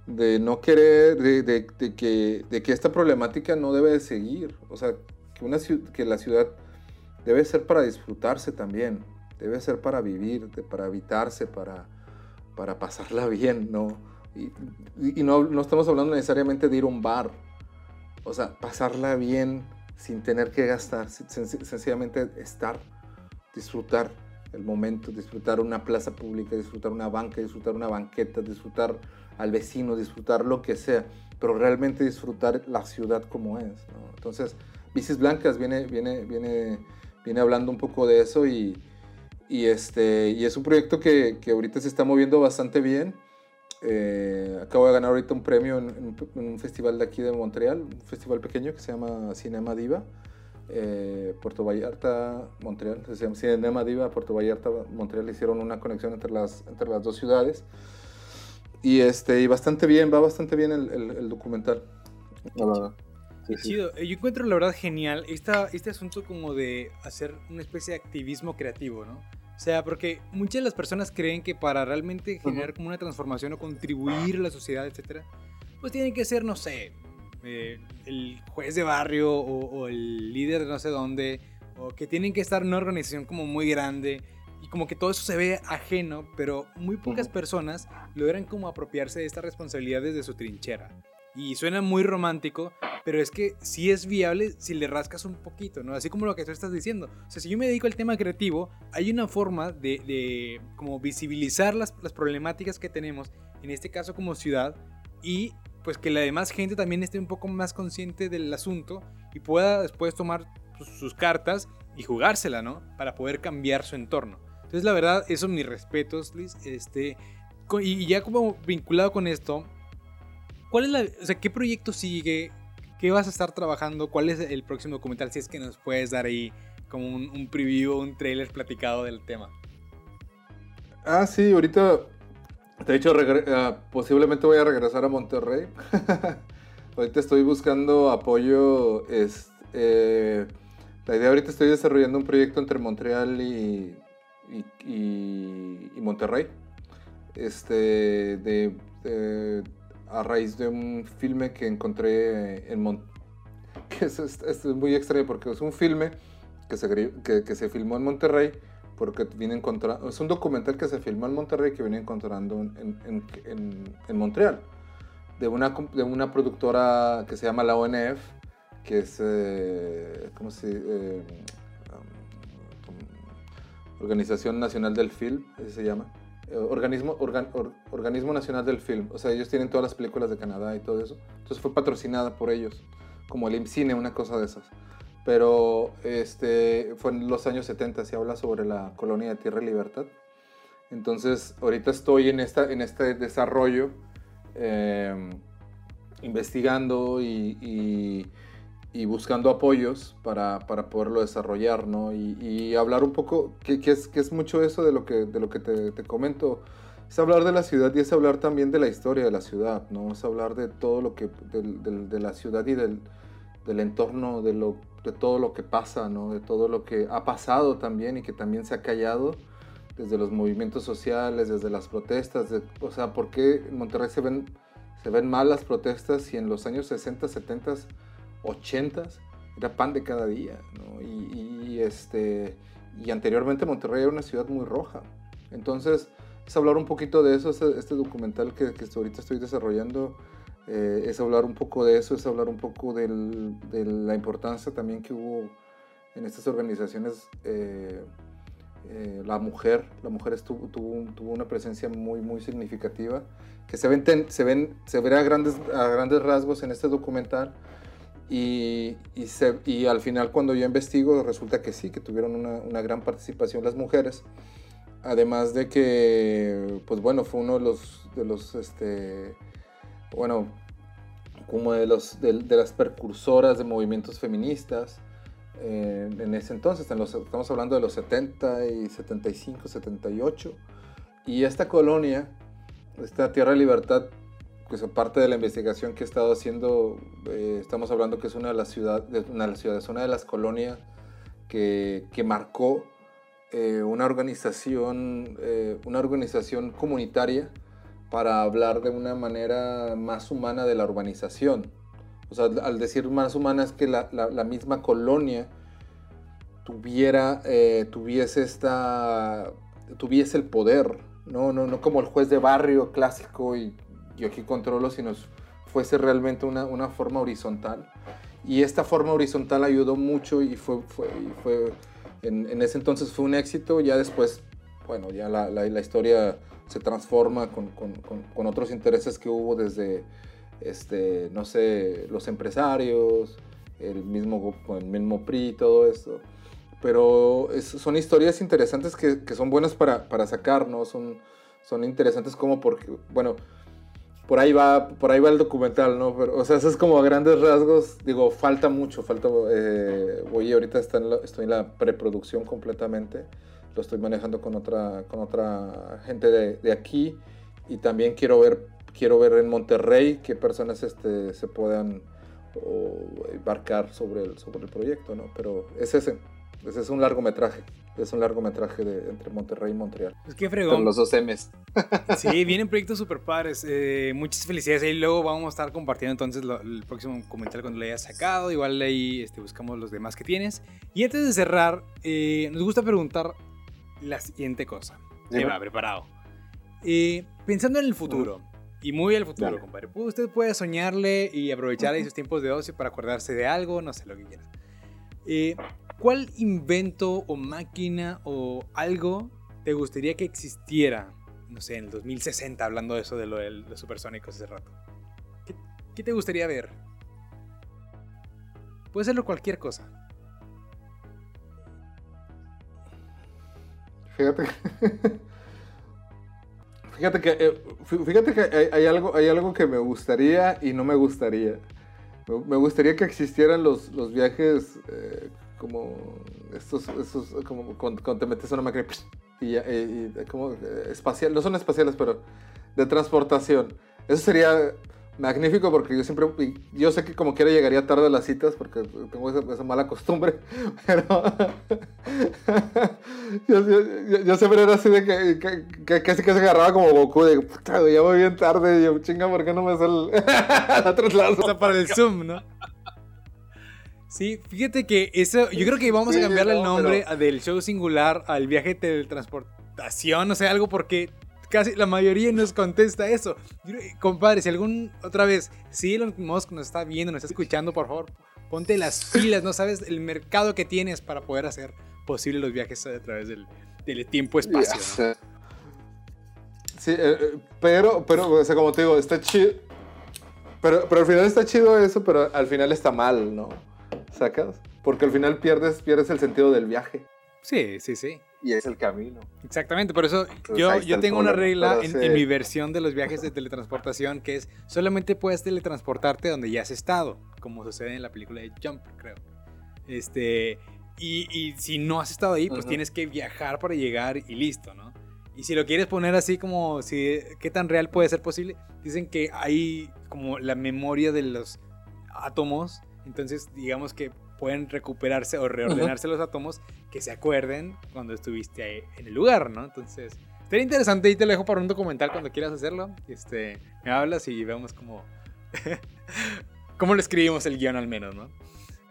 de no querer, de, de, que, de que esta problemática no debe de seguir. O sea, que, una, que la ciudad debe ser para disfrutarse también, debe ser para vivir, para habitarse, para, para pasarla <laughs> bien, ¿no? Y, no, no, estamos hablando necesariamente de ir a un bar, o sea, pasarla bien sin tener que gastar, sencillamente estar, disfrutar el momento, disfrutar una plaza pública, disfrutar una banca, disfrutar una banqueta, disfrutar al vecino, disfrutar lo que sea, pero realmente disfrutar la ciudad como es. Entonces, Bicis Blancas viene, viene, viene, viene hablando un poco de eso y, Y, este, y es un proyecto que, que ahorita se está moviendo bastante bien. Eh, acabo de ganar ahorita un premio en, un festival de aquí de Montreal, un festival pequeño que se llama Cinema Diva. Eh, Puerto Vallarta, Montreal, se llama Cinema Diva, Puerto Vallarta, Montreal hicieron una conexión entre las, entre las dos ciudades. Y, este, y bastante bien, va bastante bien el, el, documental. Chido. Yo encuentro la verdad genial esta, este asunto como de hacer una especie de activismo creativo, ¿no? O sea, porque muchas de las personas creen que para realmente generar como una transformación o contribuir a la sociedad, etcétera, pues tienen que ser, no sé, eh, el juez de barrio o, el líder de no sé dónde, o que tienen que estar en una organización como muy grande y como que todo eso se ve ajeno, pero muy pocas personas logran como apropiarse de estas responsabilidades de su trinchera. Y suena muy romántico, pero es que sí es viable si le rascas un poquito, ¿no? Así como lo que tú estás diciendo. O sea, si yo me dedico al tema creativo, hay una forma de, de como visibilizar las, las problemáticas que tenemos, en este caso como ciudad, y pues que la demás gente también esté un poco más consciente del asunto y pueda después tomar sus cartas y jugársela, ¿no? Para poder cambiar su entorno. Entonces, la verdad, eso mis respetos, Liz. Este, y ya como vinculado con esto, ¿cuál es la, o sea, qué proyecto sigue? ¿Qué vas a estar trabajando? ¿Cuál es el próximo documental? Si es que nos puedes dar ahí como un, un preview, un trailer platicado del tema. Ah, sí, ahorita de hecho, uh, posiblemente voy a regresar a Monterrey. <laughs> ahorita estoy buscando apoyo. Es, eh, la idea ahorita estoy desarrollando un proyecto entre Montreal y, y, y, Monterrey. Este, de, a raíz de un filme que encontré en Monterrey. <laughs> Que es, es, muy extraño porque es un filme que se, que, se filmó en Monterrey porque viene encontrando, es un documental que se filmó en Monterrey que viene encontrando en, en, en, Montreal, de una, de una productora que se llama la ONF, que es, eh, ¿cómo se eh, um, Organización Nacional del Film, así se llama. Eh, organismo, Organismo Nacional del Film. O sea, ellos tienen todas las películas de Canadá y todo eso. Entonces fue patrocinada por ellos, como el IMCINE, una cosa de esas pero este, fue en los años 70, se habla sobre la colonia de Tierra y Libertad. Entonces, ahorita estoy en, esta, en este desarrollo, em, investigando y, y, buscando apoyos para, para, poderlo desarrollar, ¿no? Y, hablar un poco, que, que, es, que es mucho eso de lo que, de lo que te, te, comento, es hablar de la ciudad y es hablar también de la historia de la ciudad, ¿no? Es hablar de todo lo que, de, de, de la ciudad y del, del entorno, de lo de todo lo que pasa, ¿no? de todo lo que ha pasado también y que también se ha callado desde los movimientos sociales, desde las protestas. o sea, ¿por qué en Monterrey se ven, se ven mal las protestas y en los años 60, 70, 80 era pan de cada día? Y, este, y anteriormente Monterrey era una ciudad muy roja. Entonces, es hablar un poquito de eso, este, este documental que, que ahorita estoy desarrollando eh, es hablar un poco de eso, es hablar un poco de la importancia también que hubo en estas organizaciones. Eh, eh, la mujer, la mujer estuvo, tuvo, tuvo, una presencia muy, muy significativa, que se, ven, se, ven, se verá a grandes, a grandes rasgos en este documental. Y, y, y, al final cuando yo investigo resulta que sí, que tuvieron una, una, gran participación las mujeres. Además de que, pues bueno, fue uno de los, de los este, bueno, como de, los, de, las precursoras de movimientos feministas eh, en ese entonces, en los, estamos hablando de los 70 y 75, 78, y esta colonia, esta Tierra de Libertad, pues aparte de la investigación que he estado haciendo, eh, estamos hablando que es una de las ciudades, una de las una de las colonias que, que marcó eh, una organización, una organización comunitaria para hablar de una manera más humana de la urbanización. O sea, al decir más humana es que la, la, misma colonia tuviera, eh, tuviese, esta, tuviese el poder, ¿no? No, no como el juez de barrio clásico y yo aquí controlo, sino fuese realmente una, una forma horizontal. Y esta forma horizontal ayudó mucho y fue, fue, fue en, en, ese entonces fue un éxito. Ya después, bueno, ya la, la, la historia se transforma con, con, con, otros intereses que hubo desde, este, no sé, los empresarios, el mismo, el mismo PRI, todo esto. pero son historias interesantes que, que son buenas para, para, sacar, ¿no? Son, son interesantes como porque, bueno, por ahí va, por ahí va el documental, ¿no? Pero, o sea, eso es como a grandes rasgos, digo, falta mucho, falta, eh, ahorita está en estoy en la preproducción completamente, lo estoy manejando con otra, con otra gente de, de aquí y también quiero ver, quiero ver en Monterrey qué personas este, se puedan embarcar sobre el, sobre el proyecto, ¿no? Pero es ese, ese es un largometraje. Es un largometraje de, entre Monterrey y Montreal. Es que fregón. Con los dos M's. <laughs> Sí, vienen proyectos super padres. Eh, muchas felicidades. Ahí luego vamos a estar compartiendo entonces el próximo comentario cuando lo hayas sacado. Igual ahí este, buscamos los demás que tienes. Y antes de cerrar, eh, nos gusta preguntar la siguiente cosa. va, preparado. Eh, pensando en el futuro. Y muy al futuro, compadre. Usted puede soñarle y aprovechar esos tiempos de ocio para acordarse de algo, no sé lo que quiera. Eh, ¿Cuál invento o máquina o algo te gustaría que existiera, no sé, en el 2060, hablando de eso de, lo de los supersónicos hace rato? ¿Qué, te gustaría ver? Puede serlo cualquier cosa. Fíjate. <laughs> Fíjate que, eh, fíjate que hay, algo, hay algo que me gustaría y no me gustaría. Me gustaría que existieran los, los viajes eh, como estos, estos como cuando, te metes a una máquina y, y, como eh, espacial, no son espaciales, pero de transportación. Eso sería magnífico porque yo siempre, yo sé que como quiera llegaría tarde a las citas porque tengo esa, mala costumbre, <laughs> pero <laughs> yo, siempre era así de que, que, casi que se agarraba como Goku, de puta, ya voy bien tarde, y yo, chinga, ¿por qué no me sale el <laughs> traslado? O sea, para el Zoom, ¿no? Sí, fíjate que eso, yo creo que vamos a cambiarle el nombre del show singular al viaje de teletransportación, o sea, algo porque casi la mayoría nos contesta eso. Compadre, si algún, otra vez, si Elon Musk nos está viendo, nos está escuchando, por favor, ponte las pilas, no sabes el mercado que tienes para poder hacer posible los viajes a través del, tiempo-espacio. Sí, eh, eh, pero, pero, o sea, como te digo, está chido. Pero, pero al final está chido eso, pero al final está mal, ¿no? ¿Sacas? Porque al final pierdes, pierdes el sentido del viaje. Sí, sí, sí y es el camino. Exactamente, por eso yo, yo tengo una regla en, mi versión de los viajes de teletransportación que es solamente puedes teletransportarte donde ya has estado, como sucede en la película de Jump, creo. Este, y, y si no has estado ahí, pues tienes que viajar para llegar y listo, ¿no? Y si lo quieres poner así como, si, ¿qué tan real puede ser posible? Dicen que hay como la memoria de los átomos, entonces digamos que pueden recuperarse o reordenarse los átomos que se acuerden cuando estuviste ahí en el lugar, ¿no? Entonces, sería interesante y te lo dejo para un documental cuando quieras hacerlo. Este, me hablas y vemos cómo, <laughs> cómo le escribimos el guion al menos, ¿no?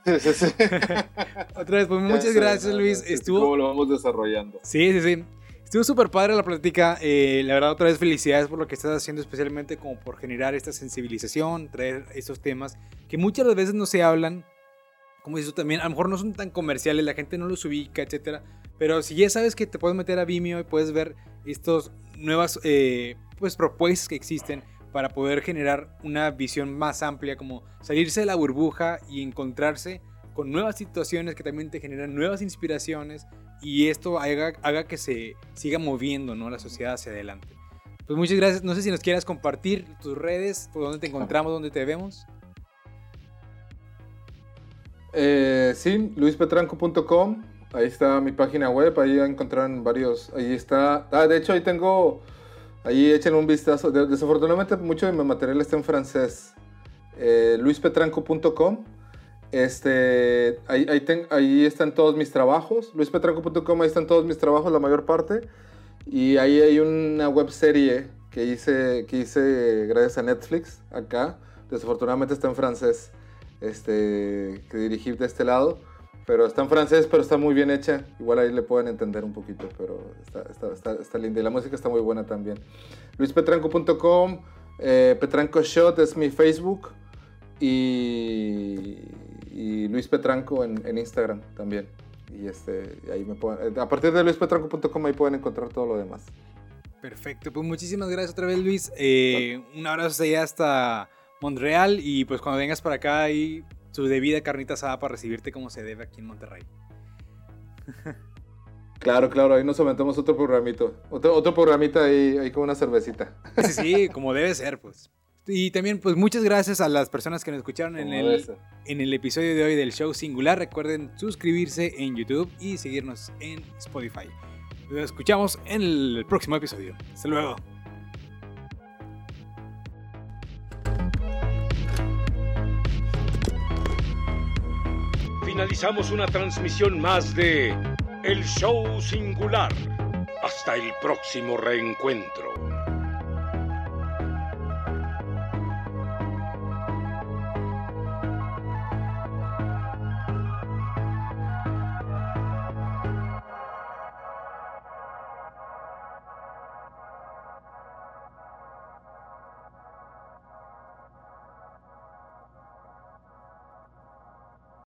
Sí, sí, Otra vez, pues muchas gracias, Luis. Estuvo... ¿Cómo lo vamos desarrollando? Sí, sí, sí. Estuvo súper padre la plática. Eh, la verdad, otra vez felicidades por lo que estás haciendo, especialmente como por generar esta sensibilización, traer estos temas que muchas veces no se hablan como dices también, a lo mejor no son tan comerciales, la gente no los ubica, etcétera. Pero si ya sabes que te puedes meter a Vimeo y puedes ver estas nuevas eh, pues, propuestas que existen para poder generar una visión más amplia, como salirse de la burbuja y encontrarse con nuevas situaciones que también te generan nuevas inspiraciones y esto haga, haga que se siga moviendo ¿no? la sociedad hacia adelante. Pues muchas gracias. No sé si nos quieras compartir tus redes, por dónde te encontramos, dónde te vemos. Eh, sí, luispetranco.com. Ahí está mi página web. Ahí encontrarán varios. Ahí está. Ah, de hecho, ahí tengo. Ahí echen un vistazo. Desafortunadamente, mucho de mi material está en francés. Eh, luispetranco.com. Este, ahí, ahí, ahí, están todos mis trabajos. luispetranco.com, ahí están todos mis trabajos, la mayor parte. Y ahí hay una web serie que hice, que hice gracias a Netflix acá. Desafortunadamente está en francés este, que dirigí de este lado. Pero está en francés, pero está muy bien hecha. Igual ahí le pueden entender un poquito, pero está, está, está, está linda. Y la música está muy buena también. luispetranco.com, eh, Petranco Shot es mi Facebook. Y, y Luis Petranco en, en, Instagram también. Y este, ahí me pueden, a partir de luispetranco.com ahí pueden encontrar todo lo demás. Perfecto, pues muchísimas gracias otra vez Luis. Eh, un abrazo allá hasta Montreal y pues cuando vengas para acá hay su debida carnita asada para recibirte como se debe aquí en Monterrey. <laughs> Claro, claro, ahí nos aventamos otro programito. Otro, otro programita ahí, ahí con una cervecita. <laughs> Sí, sí, como debe ser, pues. Y también, pues muchas gracias a las personas que nos escucharon en el, en el episodio de hoy del show singular. Recuerden suscribirse en YouTube y seguirnos en Spotify. Nos escuchamos en el próximo episodio. Hasta luego. Finalizamos una transmisión más de El Show Singular. Hasta el próximo reencuentro.